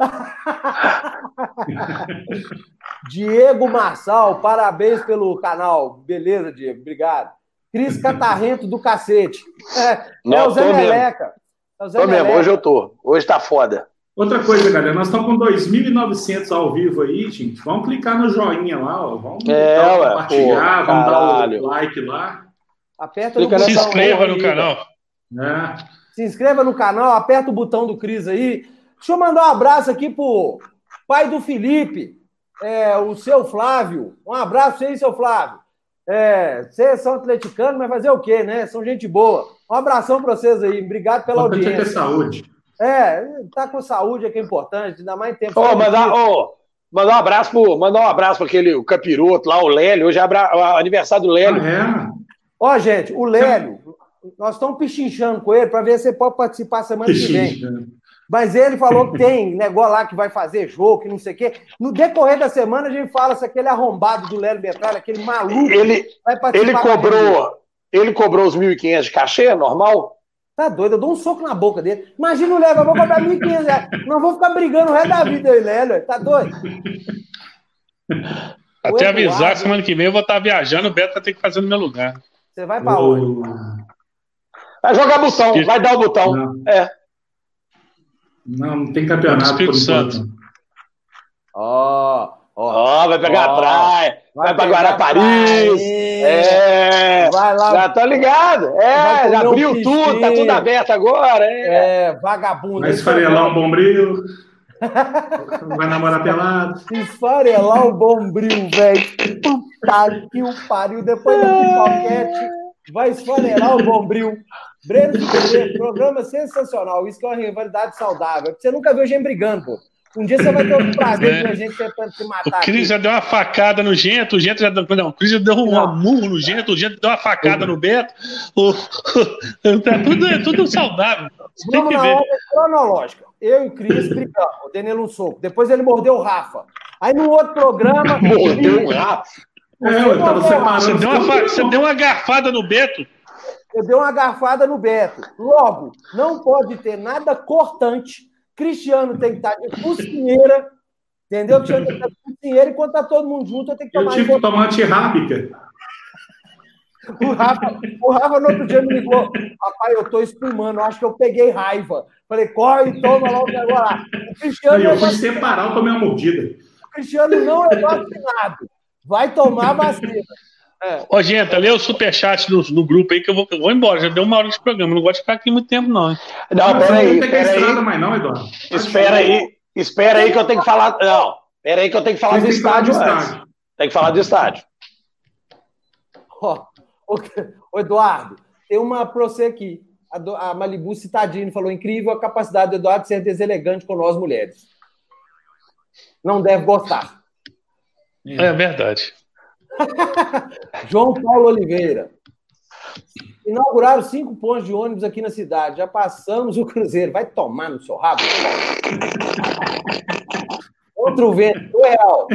Diego Marçal, parabéns pelo canal. Beleza, Diego, obrigado. Cris Catarrento do cacete. É, Não, é o Zé Meleca. É o Zé tô Meleca. mesmo, hoje eu tô. Hoje tá foda. Outra coisa, galera, nós estamos com 2.900 ao vivo aí, gente. Vamos clicar no joinha lá, ó. Vamos é, dar, compartilhar, pô, vamos dar o like lá. Aperta no Se inscreva no canal. É. Se inscreva no canal, aperta o botão do Cris aí. Deixa eu mandar um abraço aqui pro pai do Felipe, é, o seu Flávio. Um abraço aí, seu Flávio. É, vocês são atleticanos, mas fazer o quê, né? São gente boa. Um abração para vocês aí. Obrigado pela audiência. Ter saúde. É, tá com saúde é que é importante, ainda mais tempo. Oh, mandar, oh, mandar um abraço pro, mandar um abraço para aquele o capiroto lá, o Lélio. Hoje é o aniversário do Lélio. Ah, é? Ó, gente, o Lélio, nós estamos pichinchando com ele para ver se ele pode participar semana que vem. Mas ele falou que tem negócio lá que vai fazer jogo, que não sei o quê. No decorrer da semana, a gente fala se aquele arrombado do Lélio Metralha, aquele maluco. Ele, ele cobrou ele cobrou os 1.500 de cachê, normal? Tá doido, eu dou um soco na boca dele. Imagina o Lélio, eu vou cobrar 1.500 reais. Não vou ficar brigando o resto da vida aí, Lélio. Tá doido? Até avisar, semana que vem eu vou estar viajando, o Beto vai ter que fazer no meu lugar. Você vai pra onde? Vai jogar botão, vai dar o botão. Não. É. Não, não tem campeonato por enquanto. Ó, ó, vai pegar oh, a praia, vai, vai pra Guarapari. É, vai lá. Já tá ligado. É, já abriu tudo, tá tudo aberto agora. É, é vagabundo. Vai esfarelar um bombril. vai namorar pelado. Esfarelar o bombril, velho. Puta que o pariu. Depois do pipoquete, vai esfarelar o bombril. Breno de programa sensacional. Isso que é uma rivalidade saudável. Você nunca viu gente brigando, pô. Um dia você vai ter o prazer é. de a gente tentando se matar. O Cris já deu uma facada no Gento, o Gento já deu. Não, o Cris já deu um murro no Gento, o Gento deu uma facada no Beto. O, tá tudo, é tudo saudável. Você Vamos na ordem cronológica. Eu e o Cris brigamos, o Danilo um soco. Depois ele mordeu o Rafa. Aí no outro programa. mordeu o Rafa. É, você, deu uma, você deu uma garfada no Beto. Eu dei uma garfada no Beto. Logo, não pode ter nada cortante. Cristiano tem que estar de focinheira, entendeu? Cristiano tem que estar de focinheira, enquanto está todo mundo junto, eu tenho que tomar... Eu tive que tomar antirrábica. O Rafa, o Rafa no outro dia me ligou, papai, eu estou espumando, acho que eu peguei raiva. Falei, corre e toma logo agora lá. O Cristiano eu fui separar, eu tomei uma mordida. O Cristiano não é vacinado. Vai tomar vacina. É. Ô, gente, lê o superchat no, no grupo aí que eu vou, eu vou embora. Já deu uma hora de programa. Não gosto de ficar aqui muito tempo, não. Não, peraí. Não mais, não, Eduardo. Espera aí. Espera aí que eu tenho que falar. Não, espera aí que eu tenho que falar do estádio antes. Tem que falar do estádio. Ó, oh, Eduardo, tem uma pra você aqui. A, a Malibu Citadini falou: incrível a capacidade do Eduardo de ser deselegante com nós mulheres. Não deve gostar. É verdade. João Paulo Oliveira. Inauguraram cinco pontos de ônibus aqui na cidade. Já passamos o Cruzeiro. Vai tomar no seu rabo. Outro vento, real.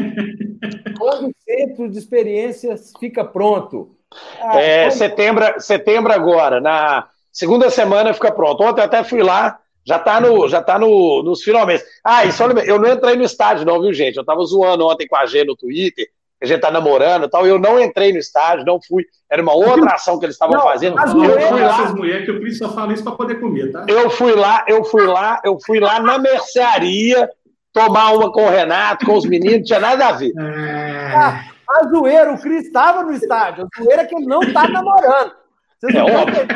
Quando o centro de experiências fica pronto? Ah, é, setembro, setembro agora. Na segunda semana fica pronto. Ontem até fui lá, Já tá, no, já tá no, nos finalmente. Ah, e só eu não entrei no estádio, não, viu, gente? Eu tava zoando ontem com a G no Twitter, a gente tá namorando e tal. Eu não entrei no estádio, não fui. Era uma outra ação que eles estavam fazendo. Eu fui lá. Essas mulheres que o Cris só fala isso pra poder comer, tá? Eu fui lá, eu fui lá, eu fui lá na mercearia tomar uma com o Renato, com os meninos, não tinha nada a ver. É... Ah, a zoeira, o Cris estava no estádio. A zoeira é que ele não tá namorando. Vocês é óbvio.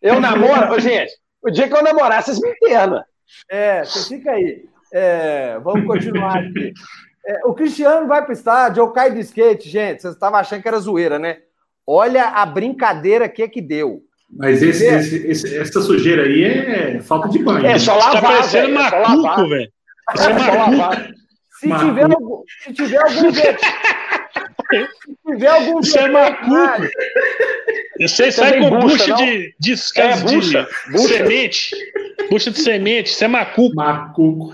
Eu namoro, gente, o dia que eu namorar, vocês me internam. É, você fica aí. É, vamos continuar aqui. É, o Cristiano vai para o estádio, eu caio do skate, gente. Vocês estavam achando que era zoeira, né? Olha a brincadeira que que deu. Mas esse, esse, esse, essa sujeira aí é falta de banho. É só lavar, tá parecendo macuco, velho. É só lavar. Se tiver, algum, se tiver algum se tiver algum Isso é macuco. Você sai com bucha, de, de, é, bucha, de bucha. semente. Bucha de semente, isso é macuco. Macuco.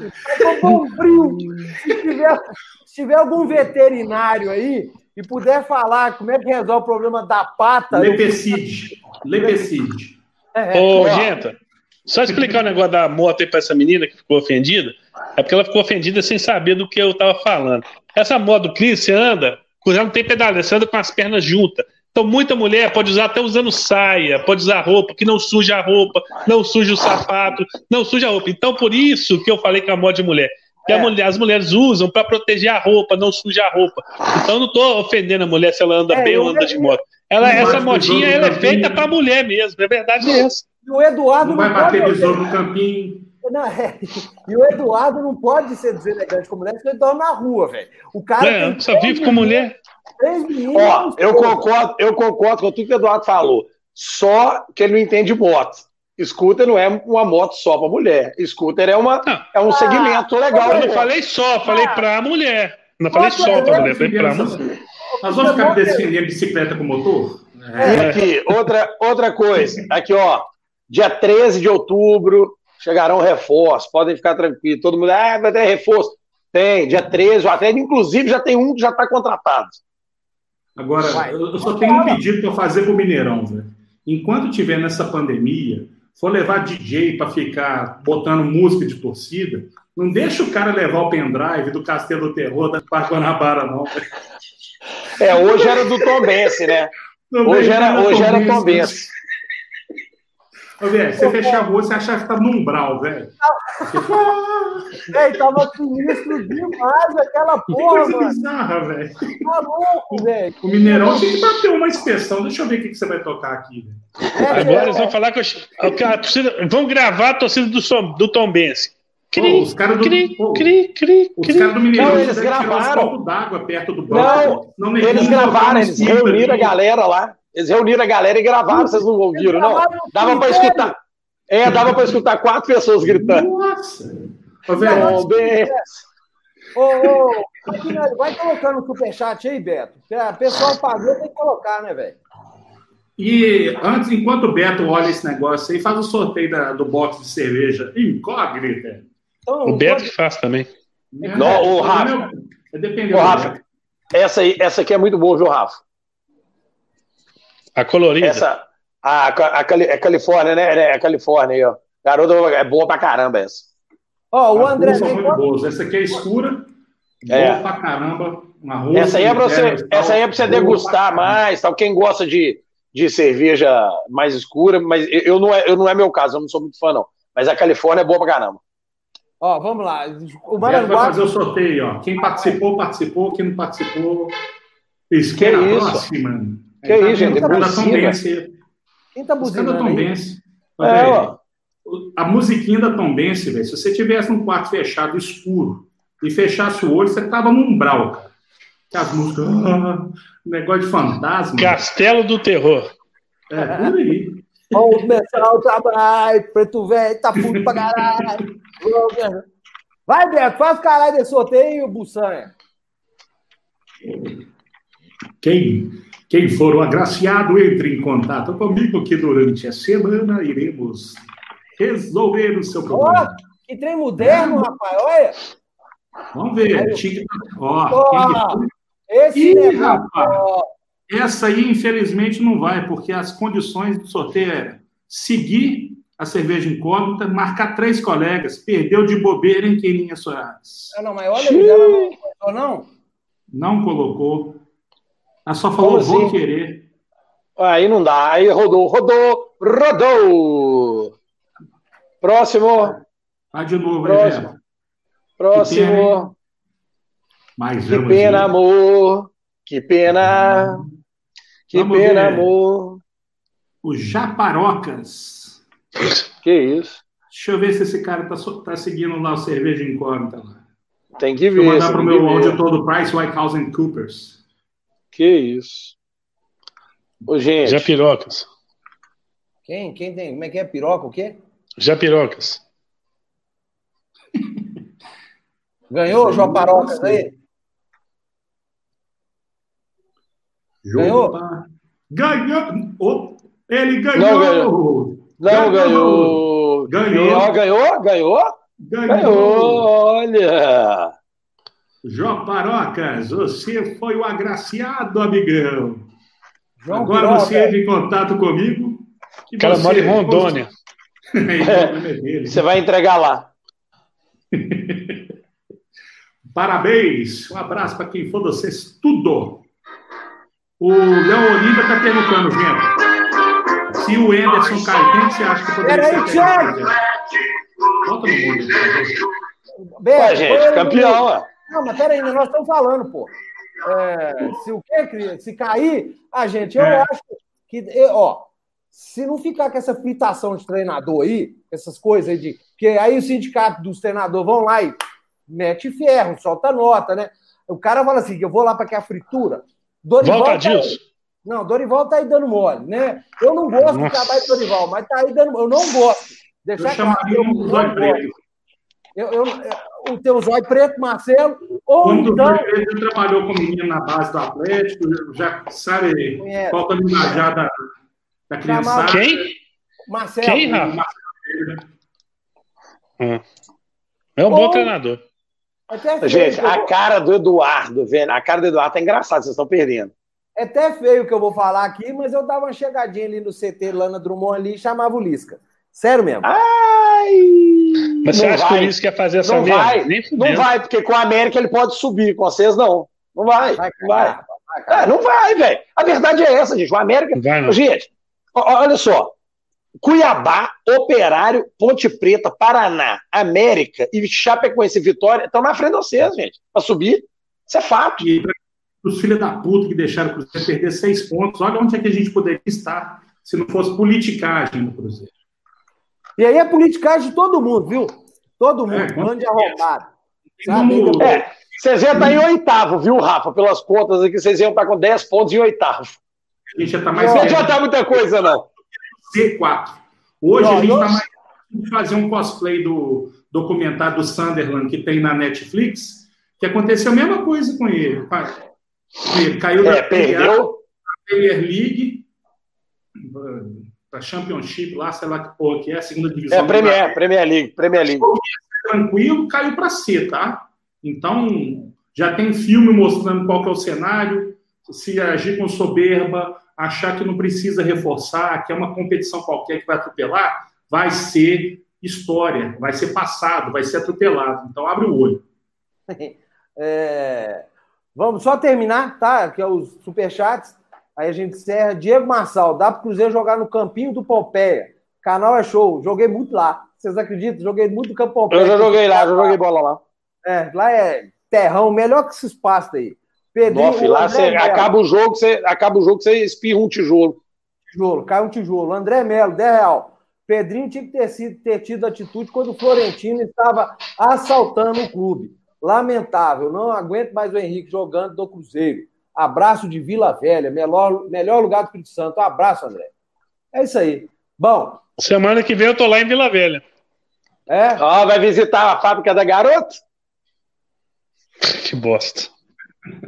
Se tiver, se tiver algum veterinário aí e puder falar como é que resolve o problema da pata. Lepecide. Lepecide. É, Ô, Genta, só explicar o negócio da moto aí pra essa menina que ficou ofendida. É porque ela ficou ofendida sem saber do que eu tava falando. Essa moto do Cris, você anda, já não tem pedaleira, você anda com as pernas juntas. Então, muita mulher pode usar até usando saia, pode usar roupa que não suja a roupa, não suja o sapato, não suja a roupa. Então, por isso que eu falei que é a moda de mulher. Que é. mulher, as mulheres usam para proteger a roupa, não sujar a roupa. Então, eu não estou ofendendo a mulher se ela anda é, bem ou anda de moto. Ela, essa modinha ela é feita para mulher mesmo, é verdade é essa. o Eduardo não, não vai bater besouro no campinho. Não, é. E o Eduardo não pode ser deselegante com mulher, porque ele dorme na rua, velho. O cara. É, só vive com mulher. Ó, eu concordo, eu concordo com tudo que o Eduardo falou. Só que ele não entende moto. Scooter não é uma moto só para mulher. Scooter é, uma, é um ah, segmento legal. Eu não falei só, falei ah, para mulher. Não falei só para mulher, falei para mulher. Nós vamos ficar defendendo bicicleta com motor? É. Aqui, outra, outra coisa. Aqui, ó. Dia 13 de outubro chegarão reforços. Podem ficar tranquilos. Todo mundo, ah, vai ter reforço. Tem, dia 13, até inclusive já tem um que já está contratado. Agora, Vai. eu só tenho um pedido para fazer para o Mineirão, velho. Enquanto tiver nessa pandemia, for levar DJ para ficar botando música de torcida, não deixa o cara levar o pendrive do Castelo do Terror da Parque Guanabara, não. É, hoje era do Tom Bense, né? hoje era, hoje era Tom Bense. Ô, velho, você fechar a rua, você achava que tava no umbral, velho. Velho, tava sinistro demais aquela porra, que coisa mano. bizarra, velho. Tá louco, velho. O Mineirão tem que bater uma inspeção. Deixa eu ver o que, que você vai tocar aqui, velho. É, Agora eles vão falar que a torcida. Vão gravar a torcida do, som, do Tom Benz. Cri, os caras do, cri, pô, cri, cri, os caras do Mineirão não, eles gravaram um d'água perto do banco. Não, não eles gravaram, eles reuniram a galera lá. Eles reuniram a galera e gravaram, vocês não ouviram, não? Dava para escutar. É, dava para escutar quatro pessoas gritando. Nossa! Ô, velho, ô, ô, vai colocando o superchat aí, Beto. A pessoa pagou, tem que colocar, né, velho? E antes, enquanto o Beto olha esse negócio aí, faz o sorteio da, do box de cerveja incógnita. Então, o Beto que faz também. É, Não, o Rafa. É dependendo. Rafa, essa, aí, essa aqui é muito boa, viu, Rafa? A colorida. Essa, a, a, a, Califórnia, né? É a Califórnia aí, ó. Garota é boa pra caramba essa. Ó, o André. São muito boas. Essa aqui é escura, é. boa pra caramba. Uma rosa, essa aí é pra você, essa aí é pra você degustar mais, tal. Quem gosta de, de cerveja mais escura, mas eu não, é, eu não é meu caso, eu não sou muito fã, não. Mas a Califórnia é boa pra caramba. Ó, vamos lá. O Maranguá... vai fazer o sorteio, ó. Quem participou, participou. Quem não participou, esquerda que isso? próxima. Que é isso, gente? É quem tá buzinando? Tom Benz. É, ó. A musiquinha da Tom Benz, velho, se você tivesse um quarto fechado, escuro, e fechasse o olho, você tava num umbral, cara. Que as músicas. Ah, negócio de fantasma. Castelo do Terror. É, por aí. Vamos começar o trabalho, preto velho, tá puto pra caralho. Vai, Beto, faz o caralho desse sorteio, Bussanha. Quem quem for o agraciado, entre em contato comigo que durante a semana iremos resolver o seu problema. Oh, que trem moderno, é. rapaz, olha. Vamos ver. Aí, Ó, oh, esse Ih, rapaz. Essa aí, infelizmente, não vai, porque as condições do sorteio é seguir a cerveja incógnita, marcar três colegas. Perdeu de bobeira em Keninha Soares. Ah, não, mas olha ela não colocou, não? Não colocou. Ela só falou, Como vou assim? querer. Aí não dá. Aí rodou, rodou, rodou. Próximo, Vai de novo, Próximo. Evelyn. próximo. Mais Que pena, amor. Que pena. Que Vamos pena, ver. amor. O Japarocas. Que isso. Deixa eu ver se esse cara tá, tá seguindo lá o cerveja incógnita lá. Tem que ver. mandar tem pro que meu ver. auditor do Price Whitehouse and Coopers. Que isso. Ô, gente. Japirocas. Quem? Quem tem? Como é que é? Piroca o quê? Japirocas. Ganhou o João Parocas aí? Ganhou? Ganhou! Oh, ele ganhou! Não ganhou. Não ganhou. Ganhou. Ó, ganhou? Ganhou? Ganhou. Ganhou! Olha. Jó Parocas, você foi o agraciado, amigão. João Agora Piroca. você entra em contato comigo. que O cara você- mora em Rondônia. É, o nome é dele. Você vai entregar lá. Parabéns! Um abraço para quem for vocês, tudo! O Léo Oliva está perguntando, gente, se o Anderson cai, quem que você acha que poderia Peraí, ser? Thiago! Bota no mundo, põe gente, campeão, ó. Não, mas peraí, nós estamos falando, pô. É, se o quê? Se cair, a gente, eu É. acho que, ó, se não ficar com essa fritação de treinador aí, essas coisas aí de. Porque aí o sindicato dos treinadores vão lá e mete ferro, solta nota, né? O cara fala assim: eu vou lá para que a fritura. Dorival Volta, tá aí- Adilson. Não, Dorival tá aí dando mole, né? Eu não gosto do Nossa. trabalho de Dorival, mas tá aí dando. Eu não gosto. Eu chamaria um dos dois pretos. Eu, eu, eu- o teu zóio preto, Marcelo, ou Um dos então. já trabalhou com o menino na base do Atlético, já sabe qual que é o linguajar da, da criançada. Quem? Marcelo. Quem, Rafa? É um bom Ou- treinador. Até feio, Gente, que a vou- cara do Eduardo, velho. A cara do Eduardo tá engraçada, vocês estão perdendo. é até feio que eu vou falar aqui, mas eu dava uma chegadinha ali no CT Lana Drummond ali e chamava o Lisca. Sério mesmo. Ai! Mas você não acha que vai. o Luiz quer fazer essa Não merda? vai. Nem Não vai, porque com a América ele pode subir, com vocês não. Não vai. Vai Não vai. É, não vai, velho. A verdade é essa, gente. O América. Não vai, não. Gente, olha só. Cuiabá, Operário, Ponte Preta, Paraná, América e Chapecoense Vitória estão na frente de vocês, gente. Pra subir. Isso é fato. E para os filhos da puta que deixaram o Cruzeiro perder seis pontos, olha onde é que a gente poderia estar se não fosse politicagem do Cruzeiro. E aí é politicagem de todo mundo, viu? Todo mundo, É, com bando de certeza. arrombado. Sabe, depois- É, vocês iam estar em oitavo, viu, Rafa? Pelas contas aqui, vocês iam estar com 10 pontos em oitavo. A gente já está mais Não Não perto adianta muita coisa, não. do C4. Hoje Não, a gente está mais fazer um cosplay do documentário do Sunderland que tem na Netflix, que aconteceu a mesma coisa com ele. Ele caiu É, da perdeu. Premier League para Championship lá, sei lá que porra que é, a segunda divisão. É, Premier, Premier League, Premier League. tranquilo, caiu para C, tá? Então, já tem filme mostrando qual que é o cenário. Se agir com soberba, achar que não precisa reforçar, que é uma competição qualquer que vai atropelar, vai ser história, vai ser passado, vai ser atropelado. Então, abre o olho. É, Vamos só terminar, tá? Que é os superchats. Aí a gente encerra. Diego Marçal, dá pro Cruzeiro jogar no campinho do Pompeia. Canal é show. Joguei muito lá. Vocês acreditam? Joguei muito no Campo Pompeia. Eu já joguei lá, já joguei bola lá. É, lá é terrão, melhor que esse espaço aí. Pedrinho, Nossa, lá você acaba o jogo, você acaba o jogo, você espirra um tijolo. tijolo, cai um tijolo. André Melo, 10 real. Pedrinho tinha que ter, sido, ter tido atitude quando o Florentino estava assaltando o clube. Lamentável, não aguento mais o Henrique jogando do Cruzeiro. Abraço de Vila Velha, melhor, melhor lugar do Espírito Santo. Um abraço, André. É isso aí. Bom, Semana que vem eu tô lá em Vila Velha. é. Ó, vai visitar a fábrica da garota? Que bosta.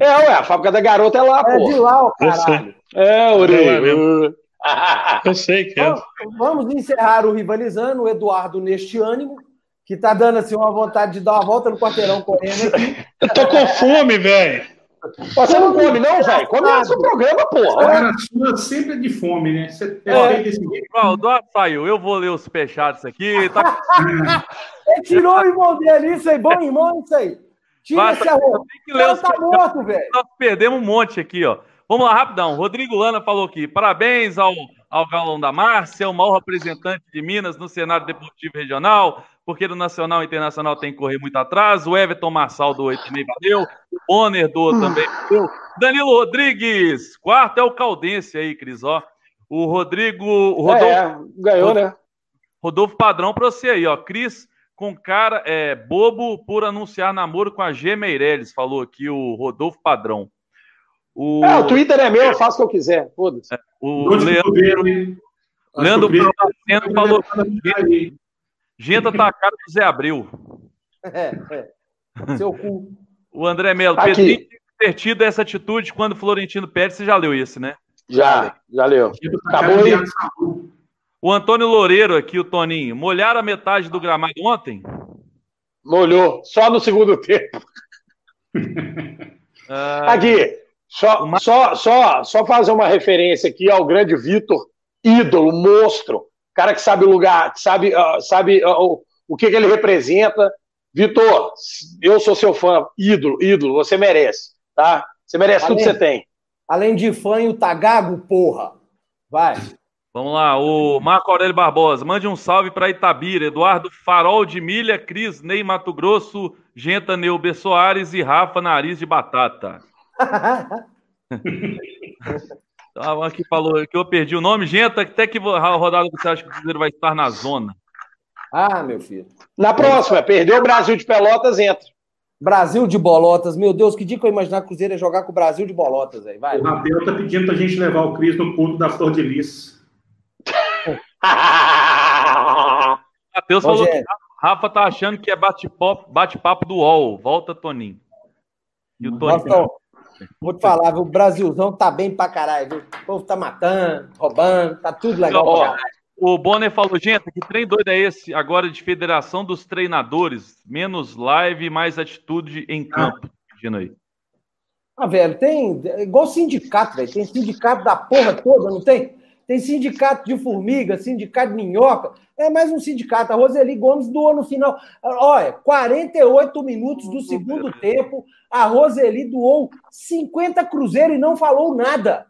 É, ué, a fábrica da garota é lá, É de pô. lá, ó, caralho. É, É Uri. Eu sei que é. Vamos, vamos encerrar o rivalizando, o Eduardo neste ânimo, que tá dando assim uma vontade de dar uma volta no quarteirão correndo aqui. Eu tô com fome, velho. Você não come, não, velho? Come no seu programa, porra. Cara, sua sempre é de fome, né? Você é, desse jeito. saiu. Eu vou ler os superchats aqui. Tá... Ele tirou o irmão dele, isso aí. Bom irmão, isso aí. Tira esse arroz. Tem que ler os tá morto, velho. Nós perdemos um monte aqui, ó. Vamos lá, rapidão. Rodrigo Lana falou aqui. Parabéns ao, ao Galão da Márcia, o maior representante de Minas no Senado Deportivo Regional, porque do Nacional e Internacional tem que correr muito atrás. O Everton Marçal doou também valeu. O Bonner doou também valeu. Danilo Rodrigues, quarto é o Caldense aí, Cris, ó. O Rodrigo. O Rodolfo, é, ganhou, né? Rodolfo Padrão pra você aí, ó. Cris com cara é, bobo por anunciar namoro com a G. Meirelles, falou aqui o Rodolfo Padrão. O... É, o Twitter é meu, eu faço o que eu quiser. Foda-se. É, o Leandro, Leandro Leandro falou que Genta tá a cara do Zé Abril. É, é. Seu cu. O André Melo, Pedrinho ter tido essa atitude quando o Florentino Pérez, você já leu isso, né? Já, já leu. Acabou aí. O Antônio Loureiro aqui, o Toninho, molharam a metade do gramado ontem? Molhou, só no segundo tempo. Ah, aqui, só, uma... só, só, só fazer uma referência aqui ao grande Vitor, ídolo, monstro, cara que sabe o lugar, que sabe, uh, sabe uh, o que, que ele representa. Vitor, eu sou seu fã, ídolo, ídolo, você merece, tá? Você merece além, tudo que você tem. Além de fã e o Tagago, porra. Vai. Vamos lá, o Marco Aurélio Barbosa, mande um salve para Itabira, Eduardo Farol de Milha, Cris Ney Mato Grosso, Genta Neuber Soares e Rafa Nariz de Batata. então, aqui falou que eu perdi o nome, Genta, até que a rodada você acha que o Cruzeiro vai estar na zona? Ah, meu filho. Na próxima, perdeu o Brasil de Pelotas, entra. Brasil de Bolotas, meu Deus, que dia que eu imaginar que o Cruzeiro ia jogar com o Brasil de Bolotas aí, vai. O Rabel tá pedindo pra gente levar o Cris no culto da Flor de Lis. Matheus falou que Rafa tá achando que é bate-papo bate do UOL. Volta, Toninho. E o Toninho. Nossa, vou te falar, o Brasilzão tá bem pra caralho. Viu? O povo tá matando, roubando, tá tudo legal Ó, O Bonner falou, gente, que trem doido é esse agora de federação dos treinadores? Menos live, mais atitude em campo. Ah. aí. Ah, velho, tem. Igual sindicato, velho. Tem sindicato da porra toda, não tem? Tem sindicato de formiga, sindicato de minhoca, é mais um sindicato. A Roseli Gomes doou no final. Olha, 48 minutos do segundo tempo, a Roseli doou 50 cruzeiros e não falou nada.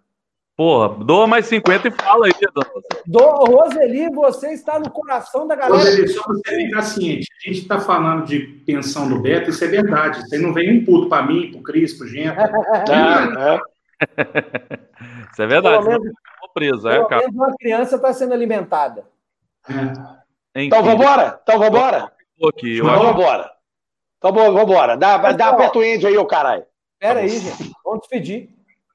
Porra, doa mais 50 e fala aí, dona Do, Roseli, você está no coração da galera. Roseli, só você ficar ciente, a gente está falando de pensão do Beto, isso é verdade. Você não vem um puto para mim, para o Cris, para o Gento. é. Isso é verdade. Pelo menos, presa, é, cara. uma criança está sendo alimentada. É. Então vambora? Então vambora? Aqui, então vambora. Então vambora. Dá, Mas, dá aperto o índio aí, ô caralho. Pera aí, gente. Vamos despedir.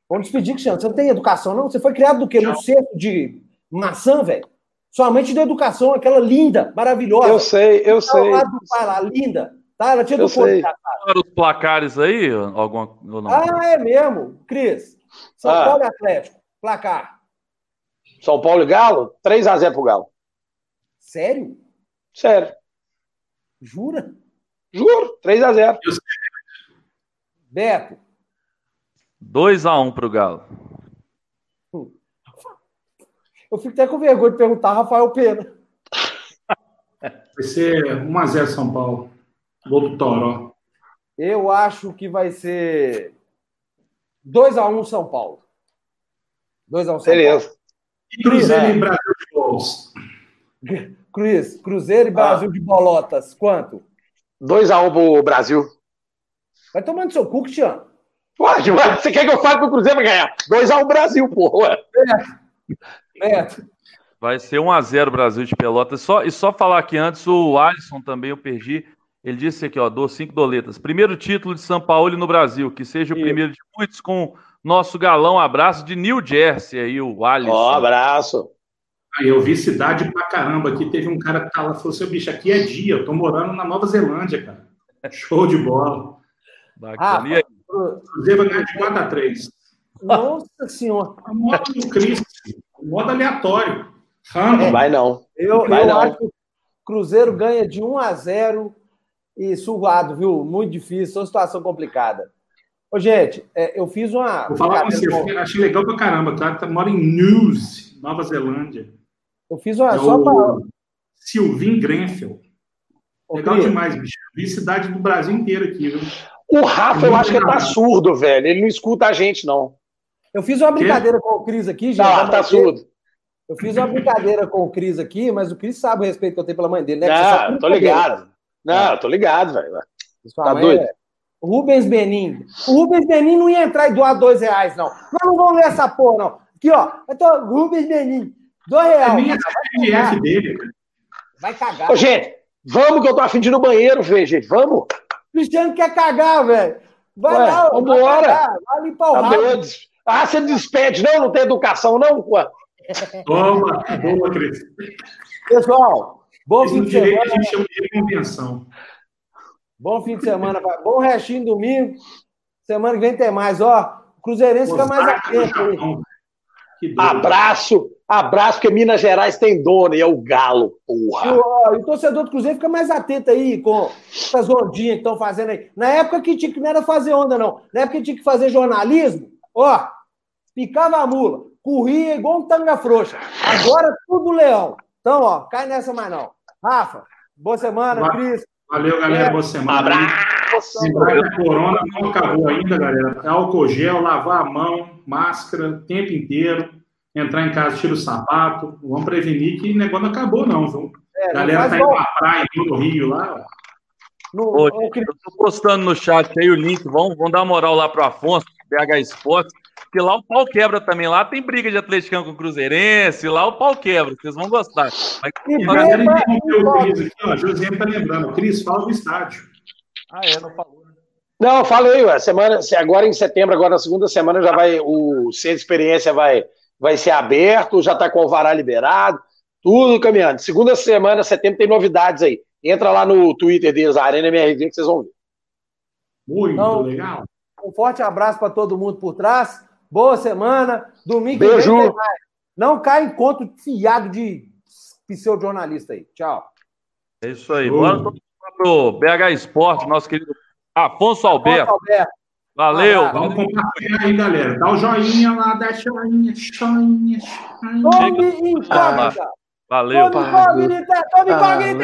Vamos despedir, Cristiano. Você não tem educação, não? Você foi criado do quê? No cesto de maçã, velho? Sua mente de educação, aquela linda, maravilhosa. Eu sei, eu tá sei. Lá do pai lá, linda. Tá? Ela tinha do sei. os placares aí? Alguma, ou não? Ah, é mesmo. Cris. São ah. Paulo e Atlético. Placar. São Paulo e Galo, 3x0 pro Galo. Sério? Sério. Jura? Juro, 3x0. Beto. 2x1 pro Galo. Eu fico até com vergonha de perguntar, Rafael Pena. Vai ser 1x0 São Paulo. Gol do Toró. Eu acho que vai ser 2x1 São Paulo. 2x1 São Beleza. Paulo. E Cruzeiro é. e Brasil de Bolos. Cris, Cruzeiro e Brasil ah. de Bolotas, quanto? 2x1 um pro Brasil. Vai tomando seu cu, Cristiano. Pode, você quer que eu fale pro Cruzeiro vai ganhar? 2x1 um Brasil, porra. Beto. Vai ser 1x0 Brasil de Pelotas. Só, e só falar aqui antes, o Alisson também eu perdi. Ele disse aqui, ó, dou cinco doletas. Primeiro título de São Paulo no Brasil, que seja o primeiro de muitos com nosso galão abraço de New Jersey aí, o Alisson. Ó, oh, abraço. Aí eu vi cidade pra caramba aqui. Teve um cara que tá lá falou: seu bicho, aqui é dia, eu tô morando na Nova Zelândia, cara. Show de bola. Bacana. Ah, Cruzeiro vai ganhar de 4 a 3 Nossa senhora. A moto do Cristo, modo aleatório. Random. Vai não. Eu, vai eu não. acho que o Cruzeiro ganha de 1 a 0 e surrado, viu? Muito difícil, uma situação complicada. Ô, gente, é, eu fiz uma. Vou falar com você, eu achei legal pra caramba, tá? tá mora em News, Nova Zelândia. Eu fiz uma. É só pra... Silvin Grenfell. Ô, Legal Cris, demais, bicho. Vi cidade do Brasil inteiro aqui, viu? O Rafa, eu acho que ele tá surdo, velho. Ele não escuta a gente, não. Eu fiz uma brincadeira com o Cris aqui, gente. Tá, da tá dele. surdo. Eu fiz uma brincadeira com o Cris aqui, mas o Cris sabe o respeito que eu tenho pela mãe dele, né? Que Não, sabe tô ligado. Não, tô ligado, velho. Tá doido? é- Rubens Benin. O Rubens Benin não ia entrar e doar dois reais, não. Nós não vamos ler essa porra, não. Aqui, ó. Eu tô... Rubens Benin. Dois É reais. nem a CPF dele. Vai cagar. Ô, gente, vamos que eu tô afim de ir no banheiro, ver, gente. Vamos? Cristiano quer cagar, velho. Vai Ué, lá, vambora. vai cagar. Vai limpar o Tá rabo. Ah, você despede, não? Não tem educação, não? Ué. Toma, boa, Cris. Pessoal, bom Isso fim de direito a semana. gente chama de convenção. Bom fim de semana. pai. Bom restinho de domingo. Semana que vem tem mais, ó. O Cruzeirense fica mais atento aí. Abraço, abraço, porque Minas Gerais tem dono e é o Galo, porra. o, ó, e o torcedor do Cruzeiro fica mais atento aí com essas ondinhas que estão fazendo aí. Na época que tinha que não era fazer onda, não. Na época que tinha que fazer jornalismo, ó, picava a mula, corria igual um tanga frouxa. Agora tudo leão. Então, ó, cai nessa mais não. Rafa, boa semana. Cris. Valeu, galera. É. Boa semana. Abraço. Lembrar que a corona não acabou ainda, galera. É Álcool gel, lavar a mão, máscara, o tempo inteiro. Entrar em casa, tira o sapato. Vamos prevenir que o negócio não acabou, não, viu? É, galera tá indo pra praia no Rio lá. ó. no- Ô, Eu tô postando no chat aí o link. Vamos, vamos dar uma moral lá pro Afonso, BH Esportes. Porque lá o pau quebra também. Lá tem briga de atleticano com cruzeirense. Lá o pau quebra. Vocês vão gostar. Mas- E galera e o ó. Josiane tá lembrando. Cris, fala do estádio. Ah, é, não falou. né? Não, falei, ué, semana, se agora em setembro, agora na segunda semana já vai, o centro de experiência vai, vai ser aberto, já tá com o alvará liberado, tudo caminhando. Segunda semana, setembro, tem novidades aí. Entra lá no Twitter deles, Arena MRV, que vocês vão ver. Muito Não. legal. Um forte abraço para todo mundo por trás. Boa semana. Domingo Beijo. que vem. Não cai em conto fiado de pseudo-jornalista aí. Tchau. É isso aí. Bora lá pro BH Esporte, nosso querido Afonso Alberto. Alberto. Valeu. Ah, Vamos compartilhar aí, galera. Dá o joinha lá, dá joinha, joinha, joinha. Tome incógnita. Valeu. Tome incógnita. Tome incógnita.